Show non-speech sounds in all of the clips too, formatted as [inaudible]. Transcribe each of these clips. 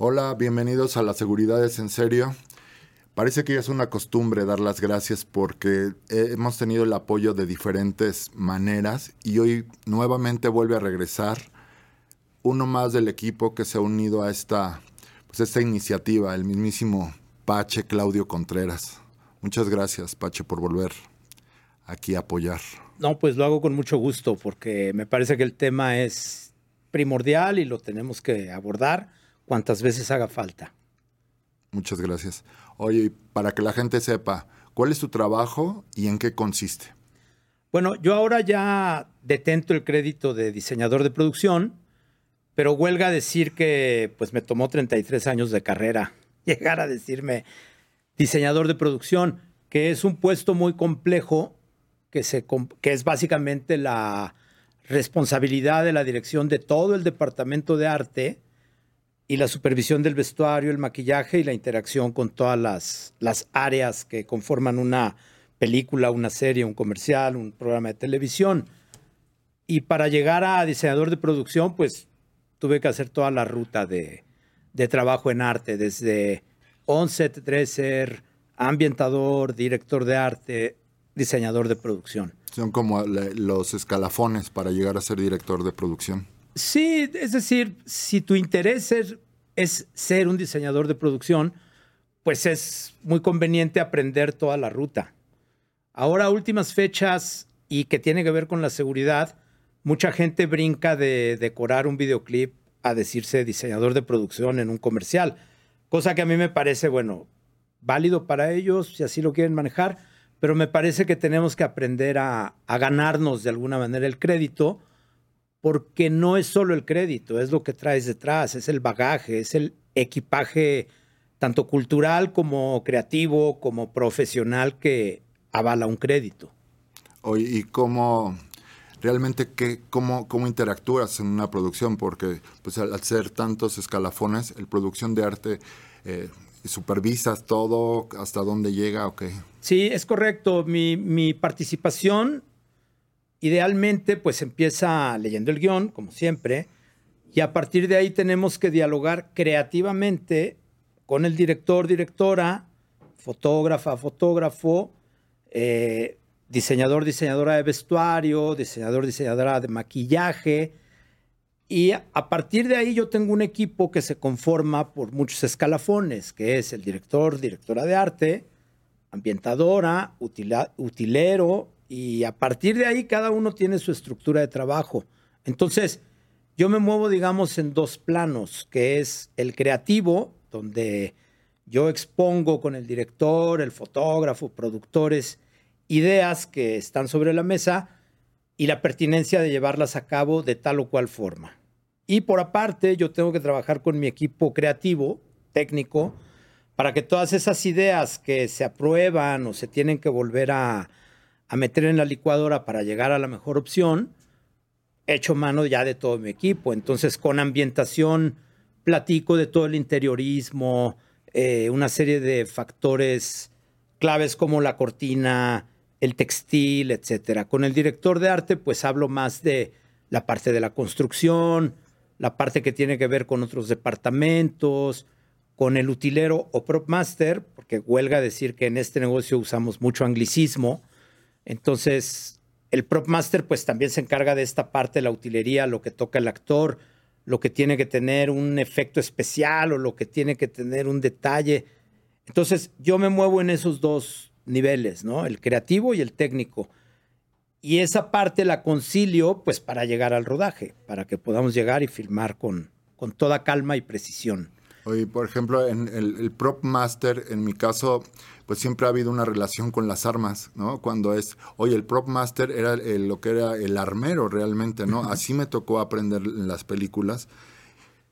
Hola, bienvenidos a la Seguridad es en serio. Parece que ya es una costumbre dar las gracias porque hemos tenido el apoyo de diferentes maneras y hoy nuevamente vuelve a regresar uno más del equipo que se ha unido a esta, pues esta iniciativa, el mismísimo Pache Claudio Contreras. Muchas gracias, Pache, por volver aquí a apoyar. No, pues lo hago con mucho gusto porque me parece que el tema es primordial y lo tenemos que abordar cuantas veces haga falta. Muchas gracias. Oye, para que la gente sepa, ¿cuál es tu trabajo y en qué consiste? Bueno, yo ahora ya detento el crédito de diseñador de producción, pero huelga decir que pues me tomó 33 años de carrera [laughs] llegar a decirme diseñador de producción, que es un puesto muy complejo, que, se, que es básicamente la responsabilidad de la dirección de todo el departamento de arte y la supervisión del vestuario, el maquillaje y la interacción con todas las, áreas que conforman una película, una serie, un comercial, un programa de televisión. Y para llegar a diseñador de producción, pues tuve que hacer toda la ruta de, de trabajo en arte, desde onset dresser, ambientador, director de arte, diseñador de producción. Son como los escalafones para llegar a ser director de producción. Sí, es decir, si tu interés es, ser un diseñador de producción, pues es muy conveniente aprender toda la ruta. Ahora, últimas fechas y que tiene que ver con la seguridad, mucha gente brinca de decorar un videoclip a decirse diseñador de producción en un comercial, cosa que a mí me parece, bueno, válido para ellos si así lo quieren manejar, pero me parece que tenemos que aprender a, ganarnos de alguna manera el crédito porque no es solo el crédito, es lo que traes detrás, es el bagaje, es el equipaje tanto cultural como creativo, como profesional que avala un crédito. Oye, ¿y cómo realmente qué, cómo, cómo interactúas en una producción? Porque pues, al ser tantos escalafones, el producción de arte, eh, ¿supervisas todo hasta dónde llega o qué? Sí, es correcto. Mi, mi participación Idealmente, pues empieza leyendo el guion, como siempre, y a partir de ahí tenemos que dialogar creativamente con el director, directora, fotógrafa, fotógrafo, eh, diseñador, diseñadora de vestuario, diseñador, diseñadora de maquillaje. Y a partir de ahí yo tengo un equipo que se conforma por muchos escalafones, que es el director, directora de arte, ambientadora, utilero, y a partir de ahí cada uno tiene su estructura de trabajo. Entonces, yo me muevo, digamos, en dos planos, que es el creativo, donde yo expongo con el director, el fotógrafo, productores, ideas que están sobre la mesa y la pertinencia de llevarlas a cabo de tal o cual forma. Y por aparte, yo tengo que trabajar con mi equipo creativo, técnico, para que todas esas ideas que se aprueban o se tienen que volver a, a meter en la licuadora para llegar a la mejor opción, hecho mano ya de todo mi equipo. Entonces, con ambientación, platico de todo el interiorismo, eh, una serie de factores claves como la cortina, el textil, etcétera. Con el director de arte, pues hablo más de la parte de la construcción, la parte que tiene que ver con otros departamentos, con el utilero o prop master, porque huelga decir que en este negocio usamos mucho anglicismo, entonces, el prop master pues también se encarga de esta parte de la utilería, lo que toca el actor, lo que tiene que tener un efecto especial o lo que tiene que tener un detalle. Entonces, yo me muevo en esos dos niveles, ¿no? El creativo y el técnico. Y esa parte la concilio pues para llegar al rodaje, para que podamos llegar y filmar con, con toda calma y precisión. Oye, por ejemplo, en el prop master, en mi caso, pues siempre ha habido una relación con las armas, ¿no? Cuando es, oye, el prop master era lo que era el armero realmente, ¿no? Así me tocó aprender en las películas.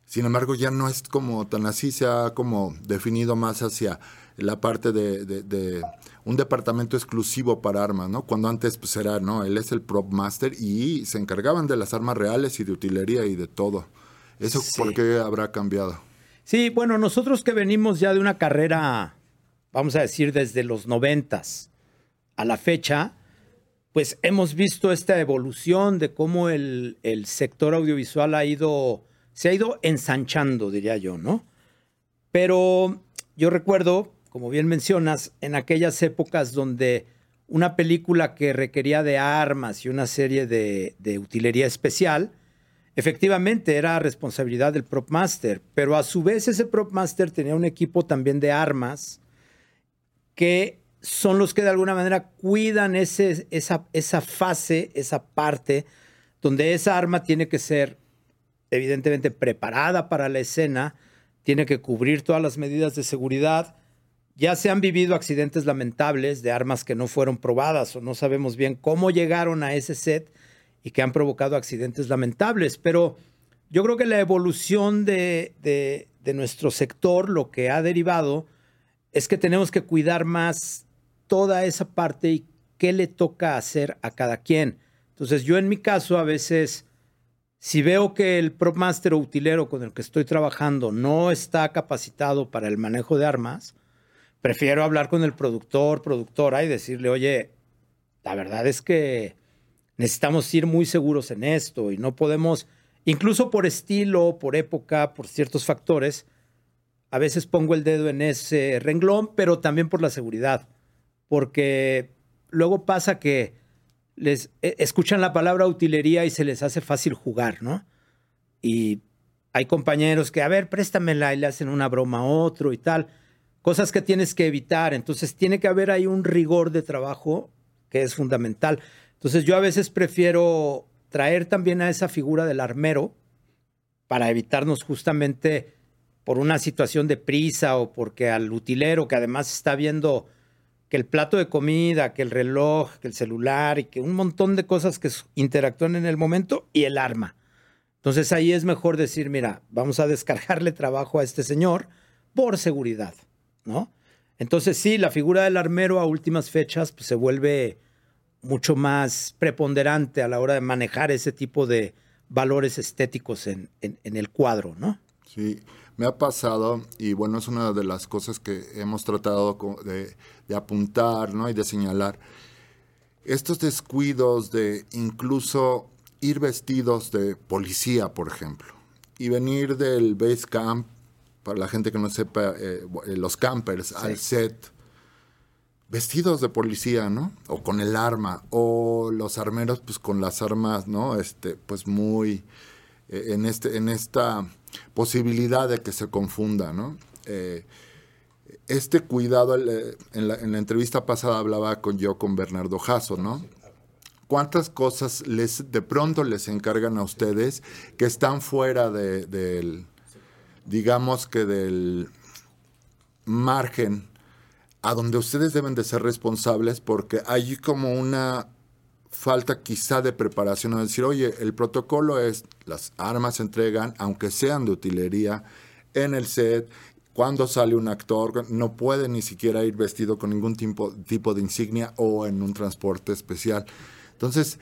Sin embargo, ya no es como tan así, se ha como definido más hacia la parte de, un departamento exclusivo para armas, ¿no? Cuando antes pues era, ¿no? Él es el prop master y se encargaban de las armas reales y de utilería y de todo. ¿Eso por qué habrá cambiado? Sí, bueno, nosotros que venimos ya de una carrera vamos a decir, desde los noventas a la fecha, pues hemos visto esta evolución de cómo el, sector audiovisual ha ido, se ha ido ensanchando, diría yo, ¿no? Pero yo recuerdo, como bien mencionas, en aquellas épocas donde una película que requería de armas y una serie de, de utilería especial, efectivamente era responsabilidad del prop master, pero a su vez ese prop master tenía un equipo también de armas que son los que de alguna manera cuidan ese, esa, esa fase, esa parte, donde esa arma tiene que ser evidentemente preparada para la escena, tiene que cubrir todas las medidas de seguridad. Ya se han vivido accidentes lamentables de armas que no fueron probadas o no sabemos bien cómo llegaron a ese set y que han provocado accidentes lamentables. Pero yo creo que la evolución de, de, nuestro sector, lo que ha derivado, es que tenemos que cuidar más toda esa parte y qué le toca hacer a cada quien. Entonces yo en mi caso a veces, si veo que el prop master o utilero con el que estoy trabajando no está capacitado para el manejo de armas, prefiero hablar con el productor, productora y decirle, oye, la verdad es que necesitamos ir muy seguros en esto y no podemos, incluso por estilo, por época, por ciertos factores, a veces pongo el dedo en ese renglón, pero también por la seguridad porque luego pasa que les e, escuchan la palabra utilería y se les hace fácil jugar, ¿no? Y hay compañeros que, a ver, préstamela y le hacen una broma a otro y tal. Cosas que tienes que evitar. Entonces tiene que haber ahí un rigor de trabajo que es fundamental. Entonces yo a veces prefiero traer también a esa figura del armero para evitarnos justamente por una situación de prisa o porque al utilero que además está viendo que el plato de comida, que el reloj, que el celular y que un montón de cosas que interactúan en el momento y el arma. Entonces ahí es mejor decir, mira, vamos a descargarle trabajo a este señor por seguridad, ¿no? Entonces sí, la figura del armero a últimas fechas pues, se vuelve mucho más preponderante a la hora de manejar ese tipo de valores estéticos en, en, en el cuadro, ¿no? Sí, me ha pasado, y bueno, es una de las cosas que hemos tratado de, apuntar ¿no? y de señalar, estos descuidos de incluso ir vestidos de policía, por ejemplo, y venir del base camp, para la gente que no sepa, eh, los campers al set, vestidos de policía, ¿no? O con el arma, o los armeros, pues con las armas, ¿no? Este, pues muy, eh, en, este, en esta posibilidad de que se confunda, ¿no? Eh, este cuidado, eh, en la, entrevista pasada hablaba con yo con Bernardo Jasso, ¿no? ¿Cuántas cosas les de pronto les encargan a ustedes que están fuera de, del, digamos que del margen a donde ustedes deben de ser responsables porque hay como una falta quizá de preparación, o decir, oye, el protocolo es, las armas se entregan, aunque sean de utilería, en el set, cuando sale un actor, no puede ni siquiera ir vestido con ningún tipo, tipo de insignia o en un transporte especial. Entonces,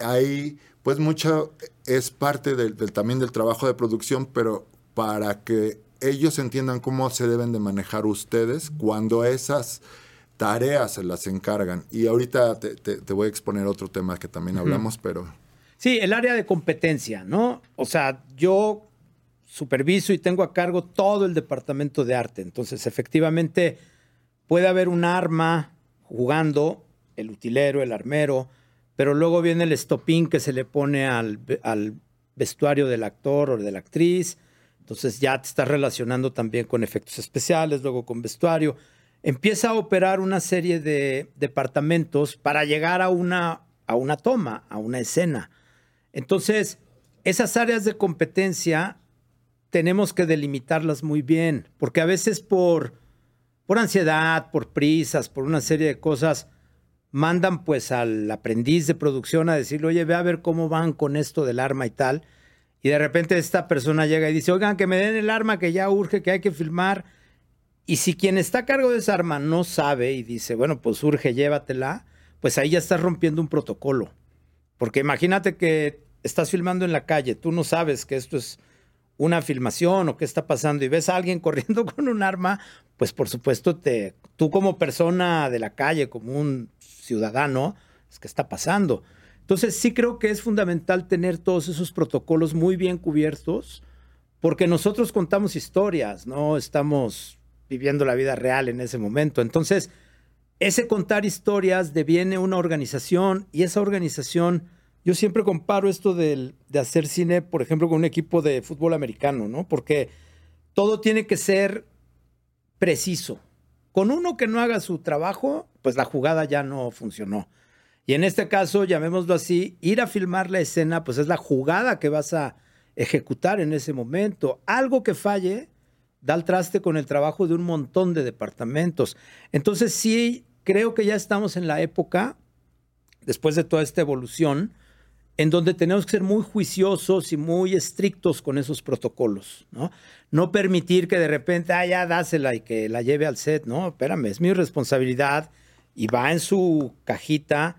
ahí, pues mucho es parte del, también del trabajo de producción, pero para que ellos entiendan cómo se deben de manejar ustedes cuando esas tareas se las encargan. Y ahorita te, voy a exponer otro tema que también hablamos, pero... Sí, el área de competencia, ¿no? O sea, yo superviso y tengo a cargo todo el departamento de arte. Entonces, efectivamente, puede haber un arma jugando, el utilero, el armero, pero luego viene el estopín que se le pone al, al vestuario del actor o de la actriz. Entonces ya te estás relacionando también con efectos especiales, luego con vestuario empieza a operar una serie de departamentos para llegar a una, a una toma, a una escena. Entonces, esas áreas de competencia tenemos que delimitarlas muy bien, porque a veces por, por ansiedad, por prisas, por una serie de cosas, mandan pues al aprendiz de producción a decirle, oye, ve a ver cómo van con esto del arma y tal. Y de repente esta persona llega y dice, oigan, que me den el arma, que ya urge, que hay que filmar y si quien está a cargo de esa arma no sabe y dice, bueno, pues urge, llévatela, pues ahí ya estás rompiendo un protocolo. Porque imagínate que estás filmando en la calle, tú no sabes que esto es una filmación o qué está pasando y ves a alguien [laughs] corriendo con un arma, pues por supuesto te, tú como persona de la calle, como un ciudadano, es que está pasando. Entonces sí creo que es fundamental tener todos esos protocolos muy bien cubiertos porque nosotros contamos historias, no estamos viviendo la vida real en ese momento. Entonces, ese contar historias deviene una organización y esa organización, yo siempre comparo esto de, de hacer cine, por ejemplo, con un equipo de fútbol americano, ¿no? Porque todo tiene que ser preciso. Con uno que no haga su trabajo, pues la jugada ya no funcionó. Y en este caso, llamémoslo así, ir a filmar la escena, pues es la jugada que vas a ejecutar en ese momento. Algo que falle da el traste con el trabajo de un montón de departamentos. Entonces sí, creo que ya estamos en la época, después de toda esta evolución, en donde tenemos que ser muy juiciosos y muy estrictos con esos protocolos, ¿no? No permitir que de repente, ah, ya dásela y que la lleve al set, no, espérame, es mi responsabilidad y va en su cajita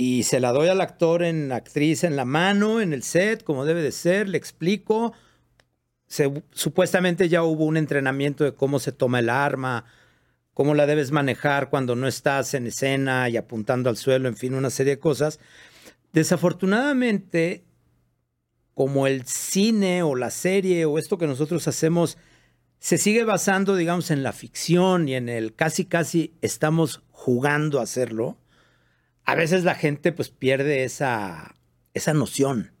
y se la doy al actor en actriz en la mano, en el set, como debe de ser, le explico. supuestamente ya hubo un entrenamiento de cómo se toma el arma, cómo la debes manejar cuando no estás en escena y apuntando al suelo, en fin, una serie de cosas. Desafortunadamente, como el cine o la serie o esto que nosotros hacemos se sigue basando, digamos, en la ficción y en el casi casi estamos jugando a hacerlo, a veces la gente pues pierde esa, esa noción.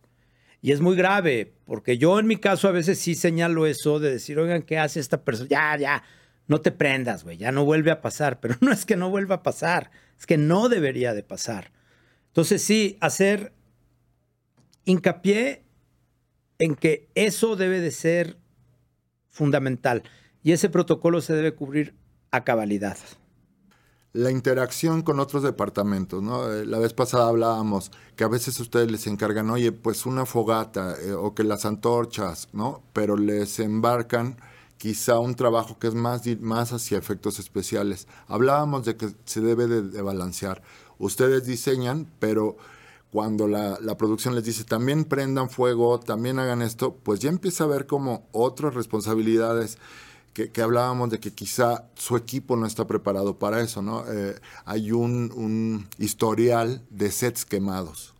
Y es muy grave, porque yo en mi caso a veces sí señalo eso de decir, oigan, ¿qué hace esta persona? Ya, ya, no te prendas, güey, ya no vuelve a pasar. Pero [laughs] no es que no vuelva a pasar, es que no debería de pasar. Entonces sí, hacer hincapié en que eso debe de ser fundamental y ese protocolo se debe cubrir a cabalidad la interacción con otros departamentos, ¿no? Eh, la vez pasada hablábamos que a veces ustedes les encargan, oye, pues una fogata eh, o que las antorchas, ¿no? Pero les embarcan quizá un trabajo que es más, más hacia efectos especiales. Hablábamos de que se debe de, balancear. Ustedes diseñan, pero cuando la, la, producción les dice también prendan fuego, también hagan esto, pues ya empieza a ver como otras responsabilidades que, hablábamos de que quizá su equipo no está preparado para eso, ¿no? Eh, hay un, historial de sets quemados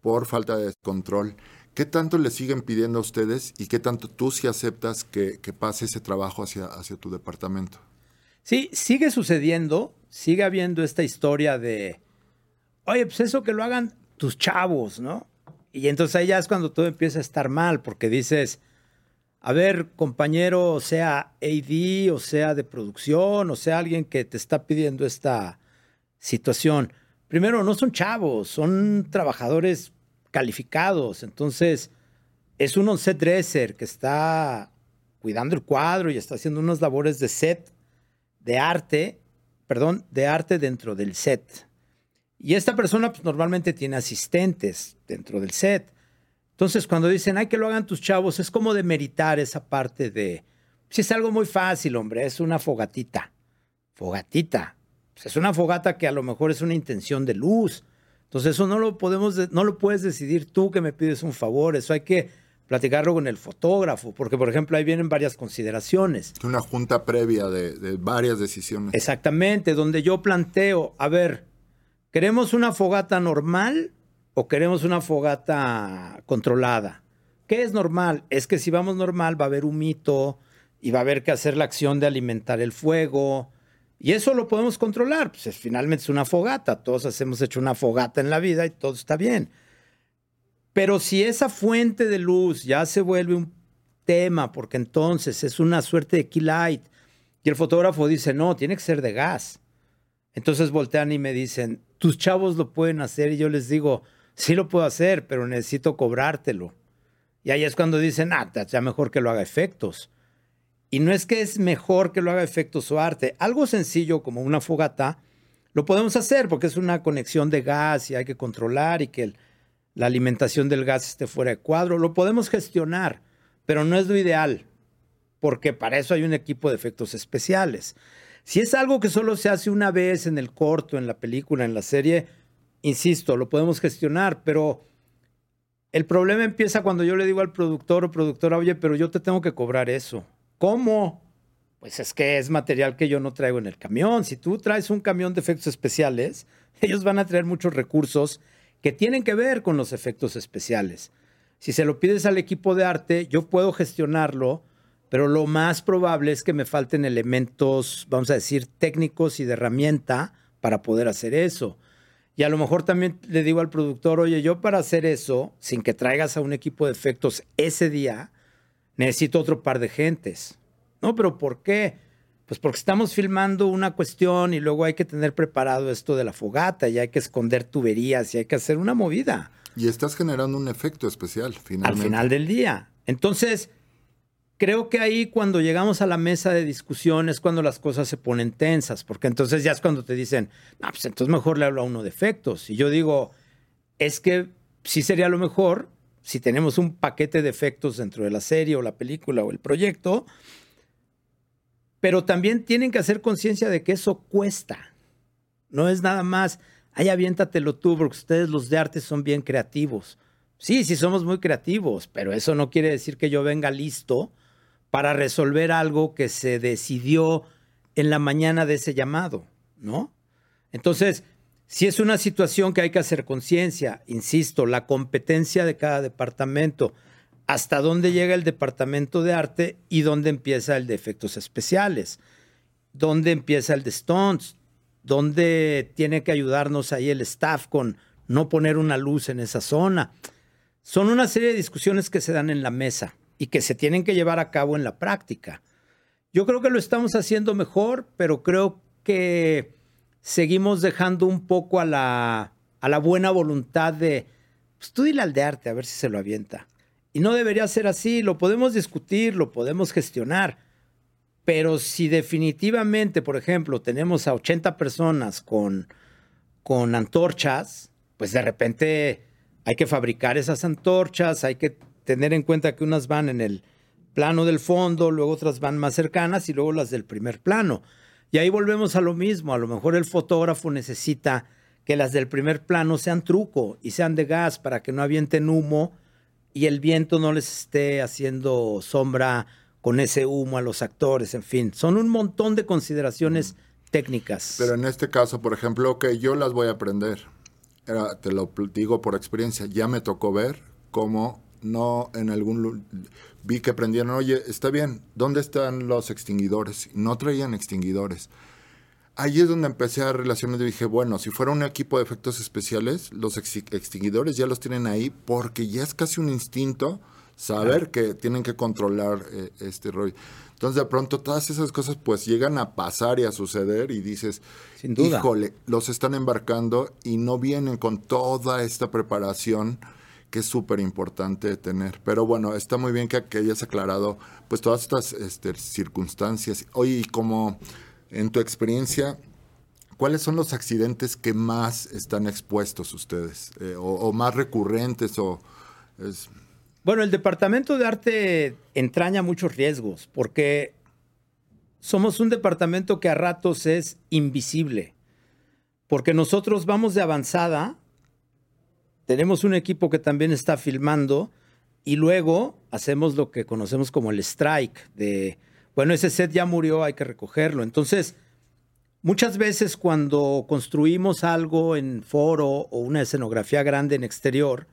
por falta de control. ¿Qué tanto le siguen pidiendo a ustedes y qué tanto tú sí aceptas que, pase ese trabajo hacia, hacia tu departamento? Sí, sigue sucediendo, sigue habiendo esta historia de, oye, pues eso que lo hagan tus chavos, ¿no? Y entonces ahí ya es cuando todo empieza a estar mal, porque dices, a ver, compañero, sea AD o sea de producción o sea alguien que te está pidiendo esta situación. Primero, no son chavos, son trabajadores calificados. Entonces, es un on-set dresser que está cuidando el cuadro y está haciendo unas labores de set, de arte, perdón, de arte dentro del set. Y esta persona pues, normalmente tiene asistentes dentro del set. Entonces, cuando dicen, hay que lo hagan tus chavos, es como de meritar esa parte de, si es algo muy fácil, hombre, es una fogatita. Fogatita. Pues es una fogata que a lo mejor es una intención de luz. Entonces, eso no lo podemos, no lo puedes decidir tú que me pides un favor. Eso hay que platicarlo con el fotógrafo, porque, por ejemplo, ahí vienen varias consideraciones. Una junta previa de, de varias decisiones. Exactamente, donde yo planteo, a ver, ¿queremos una fogata normal o queremos una fogata controlada. ¿Qué es normal? Es que si vamos normal va a haber un mito y va a haber que hacer la acción de alimentar el fuego. Y eso lo podemos controlar. Pues finalmente es una fogata. Todos hemos hecho una fogata en la vida y todo está bien. Pero si esa fuente de luz ya se vuelve un tema, porque entonces es una suerte de key light, y el fotógrafo dice, no, tiene que ser de gas. Entonces voltean y me dicen, tus chavos lo pueden hacer. Y yo les digo, sí lo puedo hacer, pero necesito cobrártelo. Y ahí es cuando dicen, ah, ya mejor que lo haga efectos. Y no es que es mejor que lo haga efectos o arte. Algo sencillo como una fogata, lo podemos hacer porque es una conexión de gas y hay que controlar y que la alimentación del gas esté fuera de cuadro. Lo podemos gestionar, pero no es lo ideal, porque para eso hay un equipo de efectos especiales. Si es algo que solo se hace una vez en el corto, en la película, en la serie, insisto, lo podemos gestionar, pero el problema empieza cuando yo le digo al productor o productora, oye, pero yo te tengo que cobrar eso. ¿Cómo? Pues es que es material que yo no traigo en el camión. Si tú traes un camión de efectos especiales, [laughs] ellos van a traer muchos recursos que tienen que ver con los efectos especiales. Si se lo pides al equipo de arte, yo puedo gestionarlo, pero lo más probable es que me falten elementos, vamos a decir, técnicos y de herramienta para poder hacer eso. Y a lo mejor también le digo al productor, oye, yo para hacer eso, sin que traigas a un equipo de efectos ese día, necesito otro par de gentes. No, pero ¿por qué? Pues porque estamos filmando una cuestión y luego hay que tener preparado esto de la fogata y hay que esconder tuberías y hay que hacer una movida. Y estás generando un efecto especial, finalmente. Al final del día. Entonces, creo que ahí cuando llegamos a la mesa de discusión es cuando las cosas se ponen tensas, porque entonces ya es cuando te dicen, no, pues entonces mejor le hablo a uno de efectos. Y yo digo, es que sí sería lo mejor si tenemos un paquete de efectos dentro de la serie o la película o el proyecto, pero también tienen que hacer conciencia de que eso cuesta. No es nada más, ay, aviéntatelo tú, porque ustedes los de arte son bien creativos. Sí, sí somos muy creativos, pero eso no quiere decir que yo venga listo para resolver algo que se decidió en la mañana de ese llamado, ¿no? Entonces, si es una situación que hay que hacer conciencia, insisto, la competencia de cada departamento, hasta dónde llega el departamento de arte y dónde empieza el de efectos especiales, dónde empieza el de Stones, dónde tiene que ayudarnos ahí el staff con no poner una luz en esa zona. Son una serie de discusiones que se dan en la mesa y que se tienen que llevar a cabo en la práctica. Yo creo que lo estamos haciendo mejor, pero creo que seguimos dejando un poco a la, a la buena voluntad de, pues tú dile al de arte a ver si se lo avienta. Y no debería ser así, lo podemos discutir, lo podemos gestionar. Pero si definitivamente, por ejemplo, tenemos a 80 personas con, con antorchas, pues de repente hay que fabricar esas antorchas, hay que tener en cuenta que unas van en el plano del fondo, luego otras van más cercanas y luego las del primer plano. Y ahí volvemos a lo mismo, a lo mejor el fotógrafo necesita que las del primer plano sean truco y sean de gas para que no avienten humo y el viento no les esté haciendo sombra con ese humo a los actores, en fin, son un montón de consideraciones técnicas. Pero en este caso, por ejemplo, que yo las voy a aprender, te lo digo por experiencia, ya me tocó ver cómo no en algún vi que prendieron, oye, está bien, ¿dónde están los extinguidores? No traían extinguidores ahí es donde empecé a relacionar y dije, bueno, si fuera un equipo de efectos especiales, los extinguidores ya los tienen ahí porque ya es casi un instinto saber que tienen que controlar eh, este rollo. Entonces de pronto todas esas cosas pues llegan a pasar y a suceder y dices, Sin duda. híjole, los están embarcando y no vienen con toda esta preparación que es súper importante tener. Pero bueno, está muy bien que, que hayas aclarado pues todas estas este, circunstancias. Oye, y como en tu experiencia, ¿cuáles son los accidentes que más están expuestos ustedes? Eh, o, más recurrentes? O, Bueno, el departamento de arte entraña muchos riesgos porque somos un departamento que a ratos es invisible. Porque nosotros vamos de avanzada, tenemos un equipo que también está filmando y luego hacemos lo que conocemos como el strike de bueno, ese set ya murió, hay que recogerlo. Entonces, muchas veces cuando construimos algo en foro o una escenografía grande en exterior,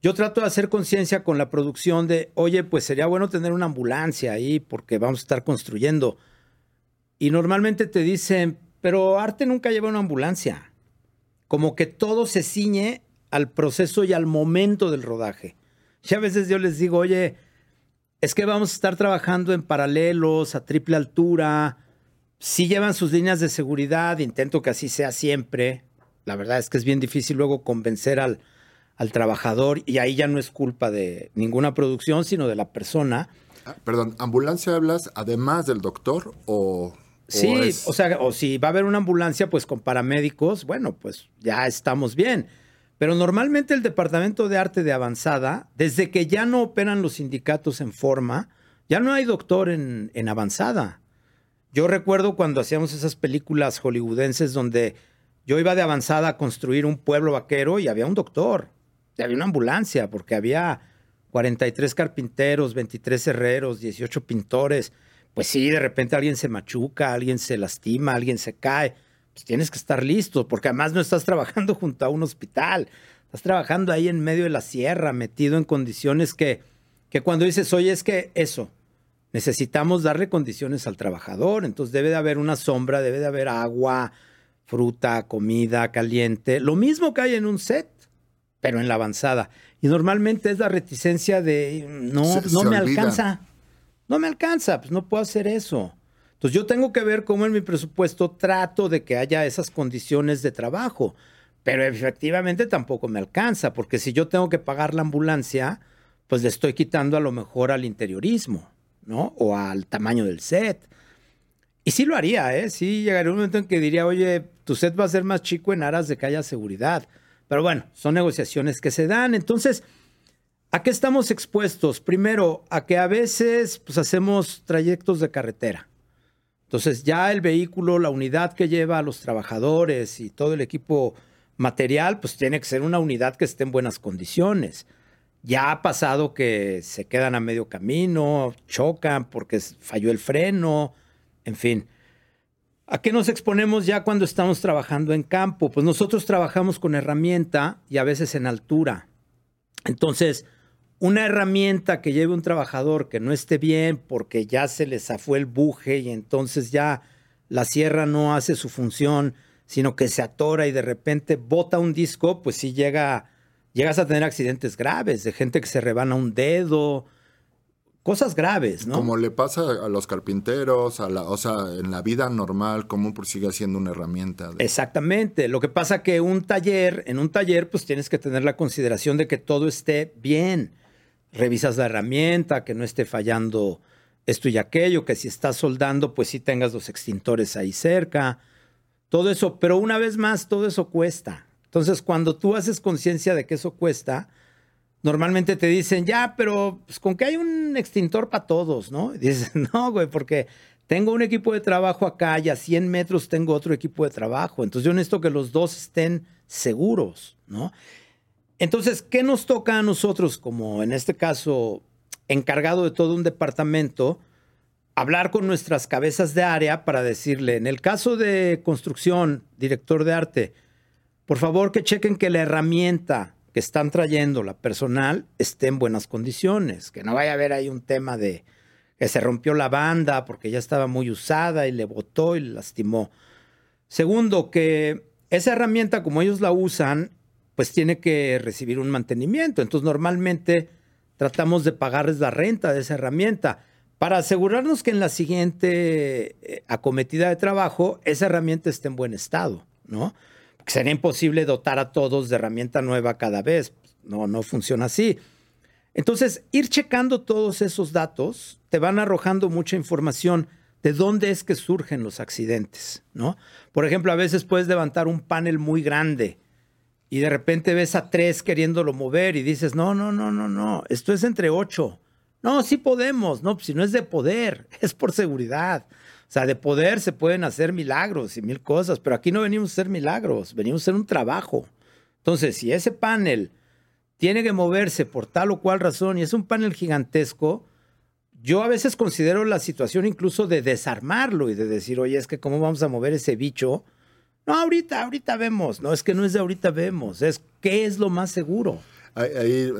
yo trato de hacer conciencia con la producción de, oye, pues sería bueno tener una ambulancia ahí porque vamos a estar construyendo. Y normalmente te dicen, pero arte nunca lleva una ambulancia. Como que todo se ciñe al proceso y al momento del rodaje. Y a veces yo les digo, oye, es que vamos a estar trabajando en paralelos, a triple altura. Sí llevan sus líneas de seguridad, intento que así sea siempre. La verdad es que es bien difícil luego convencer al, al trabajador y ahí ya no es culpa de ninguna producción, sino de la persona. Ah, perdón, ¿ambulancia hablas además del doctor o...? Sí, o sea, o si va a haber una ambulancia, pues con paramédicos, bueno, pues ya estamos bien. Pero normalmente el Departamento de Arte de Avanzada, desde que ya no operan los sindicatos en forma, ya no hay doctor en, avanzada. Yo recuerdo cuando hacíamos esas películas hollywoodenses donde yo iba de avanzada a construir un pueblo vaquero y había un doctor, y había una ambulancia, porque había 43 carpinteros, 23 herreros, 18 pintores. Pues sí, de repente alguien se machuca, alguien se lastima, alguien se cae pues tienes que estar listo, porque además no estás trabajando [laughs] junto a un hospital, Estás trabajando ahí en medio de la sierra, metido en condiciones que, que cuando dices, oye, es que eso, necesitamos darle condiciones al trabajador, entonces debe de haber una sombra, debe de haber agua, fruta, comida caliente, lo mismo que hay en un set, pero en la avanzada. Y normalmente es la reticencia de, no, no me alcanza, no me alcanza, pues no puedo hacer eso. Entonces yo tengo que ver cómo en mi presupuesto trato de que haya esas condiciones de trabajo. Pero efectivamente tampoco me alcanza, porque si yo tengo que pagar la ambulancia, pues le estoy quitando a lo mejor al interiorismo, ¿no? O al tamaño del set. Y sí lo haría, ¿eh? Sí llegaría un momento en que diría, oye, tu set va a ser más chico en aras de que haya seguridad. Pero bueno, son negociaciones que se dan. Entonces, ¿a qué estamos expuestos? Primero, a que a veces pues, hacemos trayectos de carretera. Entonces, ya el vehículo, la unidad que lleva a los trabajadores y todo el equipo material, pues tiene que ser una unidad que esté en buenas condiciones. Ya ha pasado que se quedan a medio camino, chocan porque falló el freno, en fin. ¿A qué nos exponemos ya cuando estamos trabajando en campo? Pues nosotros trabajamos con herramienta y a veces en altura. Entonces, una herramienta que lleve un trabajador que no esté bien porque ya se le zafó el buje y entonces ya la sierra no hace su función, sino que se atora y de repente bota un disco, pues sí llega, llegas a tener accidentes graves, de gente que se rebana un dedo, cosas graves, ¿no? Como le pasa a los carpinteros, a la, o sea, en la vida normal, como sigue siendo una herramienta. Exactamente. Lo que pasa que un taller, en un taller, pues tienes que tener la consideración de que todo esté bien. Revisas la herramienta, que no esté fallando esto y aquello, que si estás soldando, pues sí tengas los extintores ahí cerca todo eso, pero una vez más, todo eso cuesta. Entonces, cuando tú haces conciencia de que eso cuesta, normalmente te dicen, ya, pero pues, con que hay un extintor para todos, ¿no? Y dices, [laughs] no, güey, porque tengo un equipo de trabajo acá y a 100 metros tengo otro equipo de trabajo. Entonces, yo necesito que los dos estén seguros, ¿no? Entonces, ¿qué nos toca a nosotros como, en este caso, encargado de todo un departamento? hablar con nuestras cabezas de área para decirle, en el caso de construcción, director de arte, por favor que chequen que la herramienta que están trayendo, la personal, esté en buenas condiciones, que no vaya a haber ahí un tema de que se rompió la banda porque ya estaba muy usada y le botó y le lastimó. Segundo, que esa herramienta, como ellos la usan, pues tiene que recibir un mantenimiento. Entonces, normalmente tratamos de pagarles la renta de esa herramienta para asegurarnos que en la siguiente eh, acometida de trabajo esa herramienta esté en buen estado, ¿no? Porque sería imposible dotar a todos de herramienta nueva cada vez. No, no funciona así. Entonces, ir checando todos esos datos te van arrojando mucha información de dónde es que surgen los accidentes, ¿no? Por ejemplo, a veces puedes levantar un panel muy grande y de repente ves a tres queriéndolo mover y dices, no, no, no, no, no, esto es entre ocho. No, sí podemos, no, si no es de poder, [laughs] es por seguridad. O sea, de poder se pueden hacer milagros y mil cosas, pero aquí no venimos a hacer milagros, venimos a hacer un trabajo. Entonces, si ese panel tiene que moverse por tal o cual razón y es un panel gigantesco, yo a veces considero la situación incluso de desarmarlo y de decir, oye, es que cómo vamos a mover ese bicho. No, ahorita, ahorita vemos. No, es que no es de ahorita vemos, es qué es lo más seguro. Ahí, eh,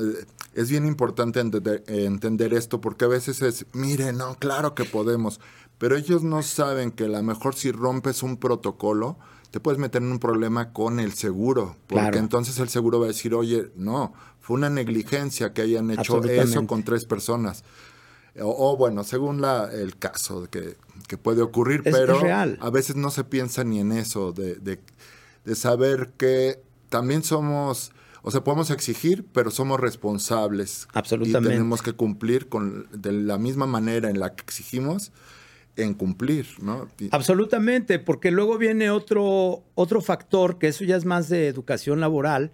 es bien importante entender, esto porque a veces es, mire, no, claro que podemos, pero ellos no saben que a lo mejor si rompes un protocolo, te puedes meter en un problema con el seguro, porque entonces el seguro va a decir, oye, no, fue una negligencia que hayan hecho eso con tres personas. O, bueno, según la, el caso que, que puede ocurrir, pero a veces no se piensa ni en eso, de, de, de saber que también somos o sea, podemos exigir, pero somos responsables. Absolutamente. Y tenemos que cumplir con, de la misma manera en la que exigimos, en cumplir, ¿no? Absolutamente, porque luego viene otro, otro factor, que eso ya es más de educación laboral,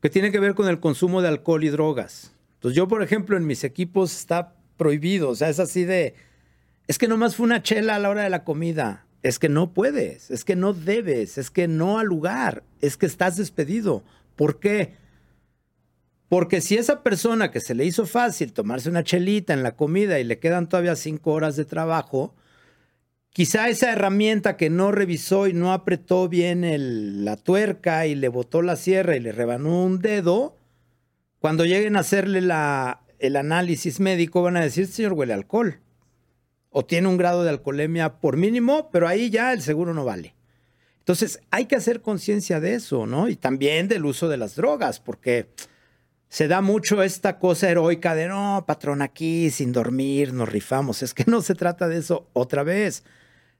que tiene que ver con el consumo de alcohol y drogas. Entonces yo, por ejemplo, en mis equipos está prohibido, o sea, es así de, es que nomás fue una chela a la hora de la comida. Es que no puedes, es que no debes, es que no al lugar, es que estás despedido. ¿Por qué? Porque si esa persona que se le hizo fácil tomarse una chelita en la comida y le quedan todavía cinco horas de trabajo, quizá esa herramienta que no revisó y no apretó bien la tuerca y le botó la sierra y le rebanó un dedo, cuando lleguen a hacerle la, el análisis médico van a decir, señor, huele alcohol. O tiene un grado de alcoholemia por mínimo, pero ahí ya el seguro no vale. Entonces hay que hacer conciencia de eso, ¿no? Y también del uso de las drogas, porque se da mucho esta cosa heroica de, no, patrón, aquí sin dormir nos rifamos. Es que no se trata de eso otra vez.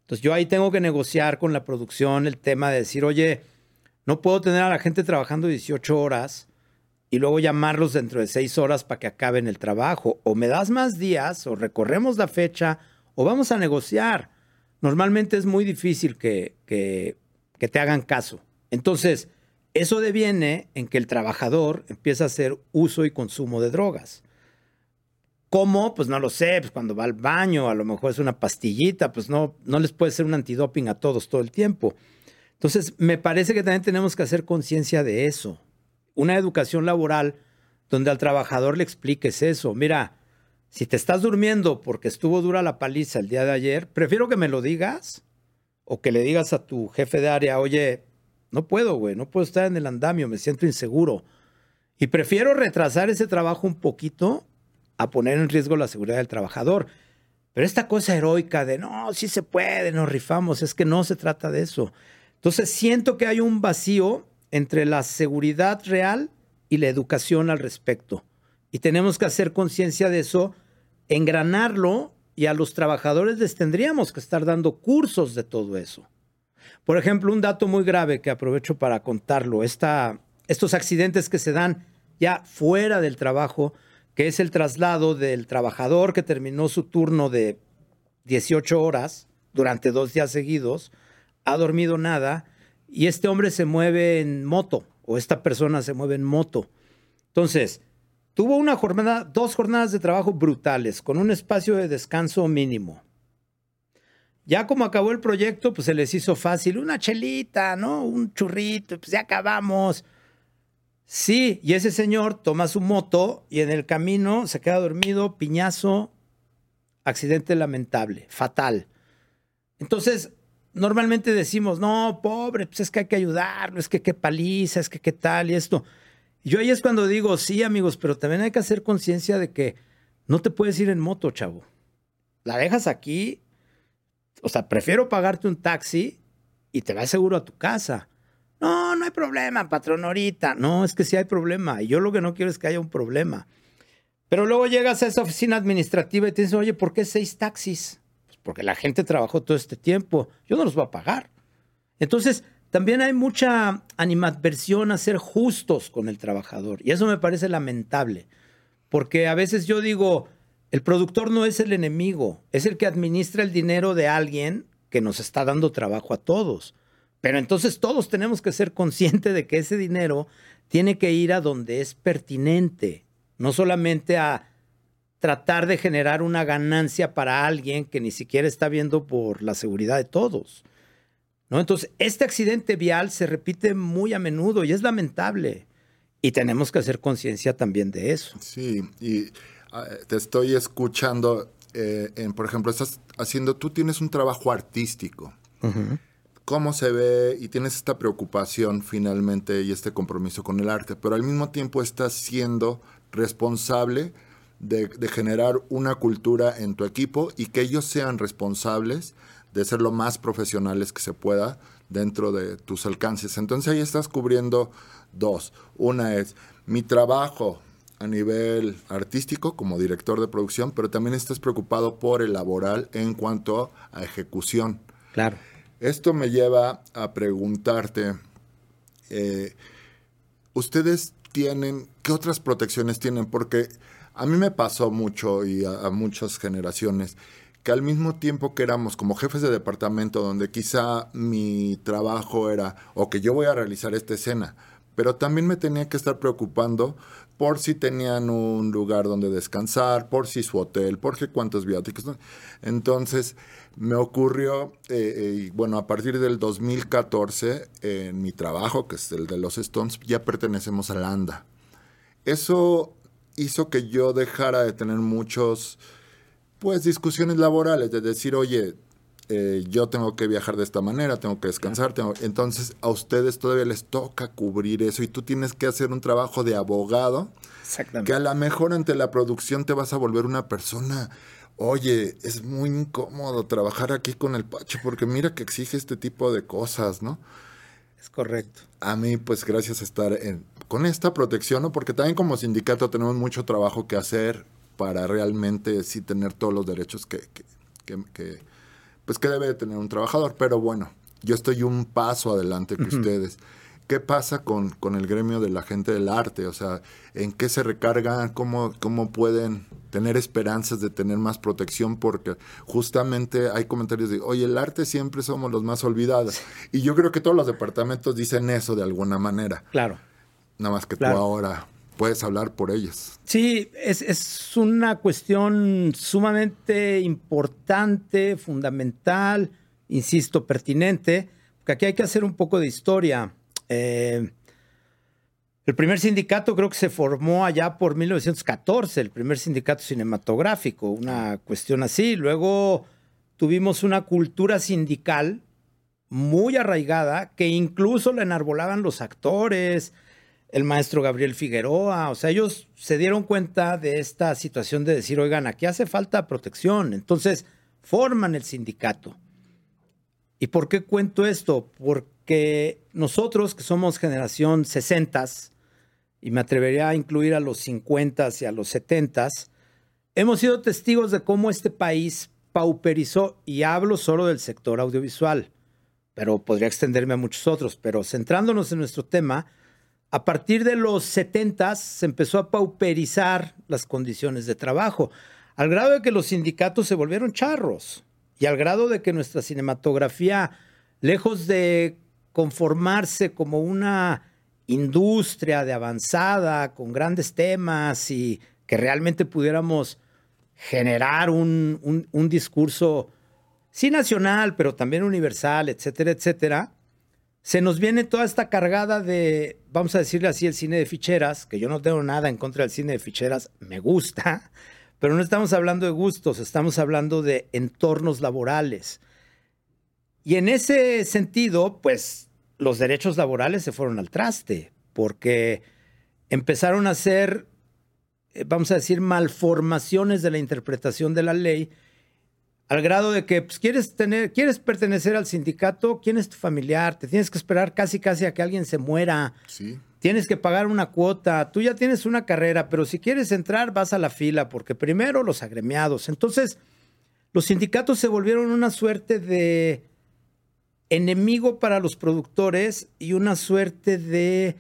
Entonces yo ahí tengo que negociar con la producción el tema de decir, oye, no puedo tener a la gente trabajando 18 horas y luego llamarlos dentro de 6 horas para que acaben el trabajo. O me das más días, o recorremos la fecha, o vamos a negociar. Normalmente es muy difícil que, que, que te hagan caso. Entonces, eso deviene en que el trabajador empieza a hacer uso y consumo de drogas. ¿Cómo? Pues no lo sé, pues cuando va al baño, a lo mejor es una pastillita, pues no, no les puede ser un antidoping a todos todo el tiempo. Entonces, me parece que también tenemos que hacer conciencia de eso. Una educación laboral donde al trabajador le expliques eso. Mira, si te estás durmiendo porque estuvo dura la paliza el día de ayer, prefiero que me lo digas o que le digas a tu jefe de área, oye, no puedo, güey, no puedo estar en el andamio, me siento inseguro. Y prefiero retrasar ese trabajo un poquito a poner en riesgo la seguridad del trabajador. Pero esta cosa heroica de, no, sí se puede, nos rifamos, es que no se trata de eso. Entonces siento que hay un vacío entre la seguridad real y la educación al respecto. Y tenemos que hacer conciencia de eso, engranarlo y a los trabajadores les tendríamos que estar dando cursos de todo eso. Por ejemplo, un dato muy grave que aprovecho para contarlo, estos accidentes que se dan ya fuera del trabajo, que es el traslado del trabajador que terminó su turno de 18 horas durante dos días seguidos, ha dormido nada, y este hombre se mueve en moto, o esta persona se mueve en moto. Entonces, tuvo una jornada, dos jornadas de trabajo brutales, con un espacio de descanso mínimo. Ya como acabó el proyecto, pues se les hizo fácil, una chelita, ¿no? Un churrito, pues ya acabamos. Sí, y ese señor toma su moto y en el camino se queda dormido, piñazo, accidente lamentable, fatal. Entonces, normalmente decimos, no, pobre, pues es que hay que ayudarlo, es que qué paliza, es que qué tal y esto. Yo ahí es cuando digo, sí, amigos, pero también hay que hacer conciencia de que no te puedes ir en moto, chavo. La dejas aquí o sea, prefiero pagarte un taxi y te vas seguro a tu casa. No, no hay problema, patrón, ahorita. No, es que sí hay problema. Y yo lo que no quiero es que haya un problema. Pero luego llegas a esa oficina administrativa y te dicen, oye, ¿por qué seis taxis? Porque la gente trabajó todo este tiempo. Yo no los voy a pagar. Entonces, también hay mucha animadversión a ser justos con el trabajador. Y eso me parece lamentable. Porque a veces yo digo, el productor no es el enemigo, es el que administra el dinero de alguien que nos está dando trabajo a todos. Pero entonces todos tenemos que ser conscientes de que ese dinero tiene que ir a donde es pertinente, no solamente a tratar de generar una ganancia para alguien que ni siquiera está viendo por la seguridad de todos. ¿No? Entonces, este accidente vial se repite muy a menudo y es lamentable. Y tenemos que hacer conciencia también de eso. Sí, y Ah, te estoy escuchando, eh, en, por ejemplo, estás haciendo, tú tienes un trabajo artístico. ¿Cómo se ve? Y tienes esta preocupación finalmente y este compromiso con el arte, pero al mismo tiempo estás siendo responsable de, de generar una cultura en tu equipo y que ellos sean responsables de ser lo más profesionales que se pueda dentro de tus alcances. Entonces ahí estás cubriendo dos. Una es mi trabajo a nivel artístico como director de producción, pero también estás preocupado por el laboral en cuanto a ejecución. Claro. Esto me lleva a preguntarte, eh, ¿ustedes tienen, qué otras protecciones tienen? Porque a mí me pasó mucho y a, muchas generaciones que al mismo tiempo que éramos como jefes de departamento, donde quizá mi trabajo era, o que yo voy a realizar esta escena, pero también me tenía que estar preocupando por si tenían un lugar donde descansar, por si su hotel, por si cuántos viáticos. Entonces me ocurrió, eh, eh, bueno, a partir del 2014, en mi trabajo, que es el de los Stones, ya pertenecemos a la ANDA. Eso hizo que yo dejara de tener muchos, pues, discusiones laborales, de decir, oye, eh, yo tengo que viajar de esta manera, tengo que descansar, tengo... entonces a ustedes todavía les toca cubrir eso y tú tienes que hacer un trabajo de abogado que a lo mejor ante la producción te vas a volver una persona, oye, es muy incómodo trabajar aquí con el Pacho porque mira que exige este tipo de cosas, ¿no? Es correcto. A mí, pues gracias a estar en, con esta protección, ¿no? Porque también como sindicato tenemos mucho trabajo que hacer para realmente sí tener todos los derechos que, que, que pues que debe de tener un trabajador. Pero bueno, yo estoy un paso adelante que ustedes. ¿Qué pasa con, con, el gremio de la gente del arte? O sea, ¿en qué se recargan? ¿Cómo, ¿Cómo pueden tener esperanzas de tener más protección? Porque justamente hay comentarios de, oye, el arte siempre somos los más olvidados. Y yo creo que todos los departamentos dicen eso de alguna manera. Claro. Nada más que tú ahora puedes hablar por ellos. Sí, es, es, una cuestión sumamente importante, fundamental, insisto, pertinente, porque aquí hay que hacer un poco de historia. Eh, el primer sindicato creo que se formó allá por 1914, el primer sindicato cinematográfico, una cuestión así. Luego tuvimos una cultura sindical muy arraigada que incluso la enarbolaban los actores, el maestro Gabriel Figueroa, o sea, ellos se dieron cuenta de esta situación de decir, oigan, aquí hace falta protección, entonces forman el sindicato. ¿Y por qué cuento esto? Porque nosotros que somos generación 60 y me atrevería a incluir a los 50 y a los 70 hemos sido testigos de cómo este país pauperizó, y hablo solo del sector audiovisual, pero podría extenderme a muchos otros, pero centrándonos en nuestro tema, a partir de los 70 se empezó a pauperizar las condiciones de trabajo, al grado de que los sindicatos se volvieron charros y al grado de que nuestra cinematografía, lejos de conformarse como una industria de avanzada, con grandes temas y que realmente pudiéramos generar un, un discurso, sí nacional, pero también universal, etcétera, etcétera, se nos viene toda esta cargada de, vamos a decirle así, el cine de ficheras, que yo no tengo nada en contra del cine de ficheras, me gusta, [laughs] pero no estamos hablando de gustos, estamos hablando de entornos laborales. Y en ese sentido, pues los derechos laborales se fueron al traste, porque empezaron a ser, eh, vamos a decir, malformaciones de la interpretación de la ley al grado de que pues, quieres tener, quieres pertenecer al sindicato, ¿quién es tu familiar? Te tienes que esperar casi casi a que alguien se muera. Sí. Tienes que pagar una cuota, tú ya tienes una carrera, pero si quieres entrar vas a la fila, porque primero los agremiados. Entonces, los sindicatos se volvieron una suerte de enemigo para los productores y una suerte de,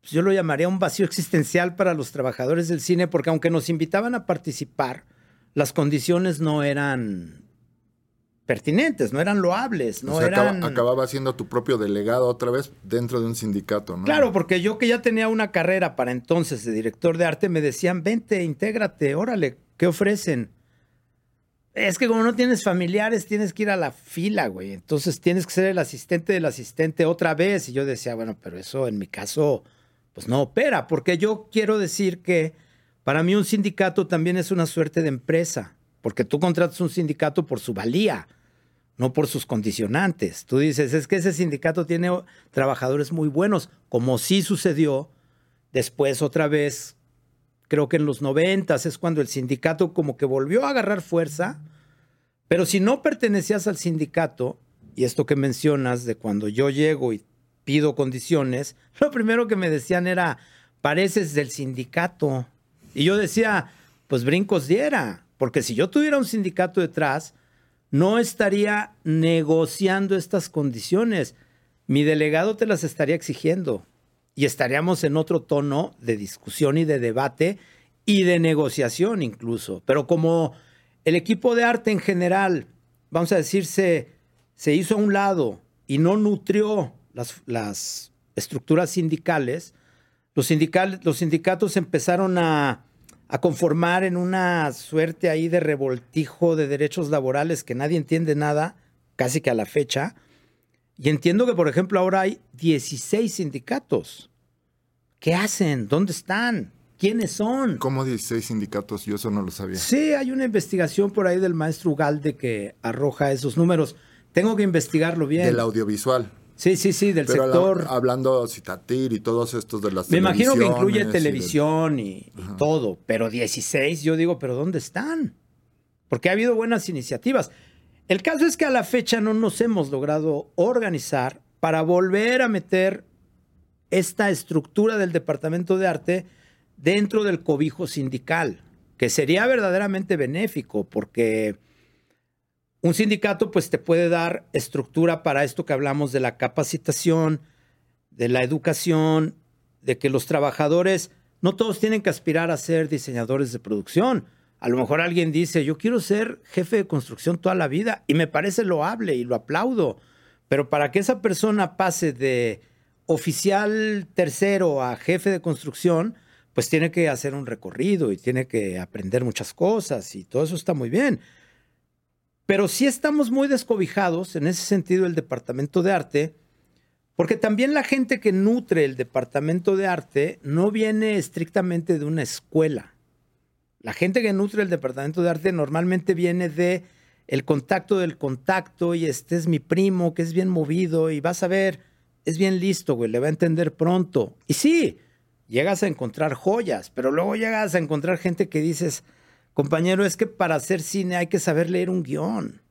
pues, yo lo llamaría un vacío existencial para los trabajadores del cine, porque aunque nos invitaban a participar, las condiciones no eran pertinentes, no eran loables, no eran... acababa siendo tu propio delegado otra vez dentro de un sindicato, ¿no? Claro, porque yo que ya tenía una carrera para entonces de director de arte, me decían, vente, intégrate, órale, ¿qué ofrecen? Es que como no tienes familiares, tienes que ir a la fila, güey. Entonces tienes que ser el asistente del asistente otra vez. Y yo decía, bueno, pero eso en mi caso, pues no opera, porque yo quiero decir que para mí un sindicato también es una suerte de empresa, porque tú contratas un sindicato por su valía, no por sus condicionantes. Tú dices, es que ese sindicato tiene trabajadores muy buenos, como sí sucedió después otra vez, creo que en los noventas es cuando el sindicato como que volvió a agarrar fuerza, pero si no pertenecías al sindicato, y esto que mencionas de cuando yo llego y pido condiciones, lo primero que me decían era, pareces del sindicato. Y yo decía, pues brincos diera, porque si yo tuviera un sindicato detrás, no estaría negociando estas condiciones. Mi delegado te las estaría exigiendo y estaríamos en otro tono de discusión y de debate y de negociación incluso. Pero como el equipo de arte en general, vamos a decirse, se hizo a un lado y no nutrió las, las estructuras sindicales, los, los sindicatos empezaron a, a conformar en una suerte ahí de revoltijo de derechos laborales que nadie entiende nada, casi que a la fecha. Y entiendo que, por ejemplo, ahora hay 16 sindicatos. ¿Qué hacen? ¿Dónde están? quiénes son. ¿Cómo 16 sindicatos? Yo eso no lo sabía. Sí, hay una investigación por ahí del maestro Ugalde que arroja esos números. Tengo que investigarlo bien. Del audiovisual. Sí, sí, sí, del Pero la- sector. hablando Citatir y todos estos de las Me imagino que incluye televisiones y del- televisión y, y todo, pero 16, yo digo, pero ¿dónde están? Porque ha habido buenas iniciativas. El caso es que a la fecha no nos hemos logrado organizar para volver a meter esta estructura del Departamento de Arte dentro del cobijo sindical, que sería verdaderamente benéfico, porque un sindicato pues te puede dar estructura para esto que hablamos de la capacitación, de la educación, de que los trabajadores no todos tienen que aspirar a ser diseñadores de producción. A lo mejor alguien dice, yo quiero ser jefe de construcción toda la vida y me parece loable y lo aplaudo, pero para que esa persona pase de oficial tercero a jefe de construcción, pues tiene que hacer un recorrido y tiene que aprender muchas cosas y todo eso está muy bien. Pero sí estamos muy descobijados en ese sentido el departamento de arte, porque también la gente que nutre el departamento de arte no viene estrictamente de una escuela. La gente que nutre el departamento de arte normalmente viene de el contacto del contacto y este es mi primo que es bien movido y vas a ver, es bien listo, güey, le va a entender pronto. Y sí, llegas a encontrar joyas, pero luego llegas a encontrar gente que dices, compañero, es que para hacer cine hay que saber leer un guion.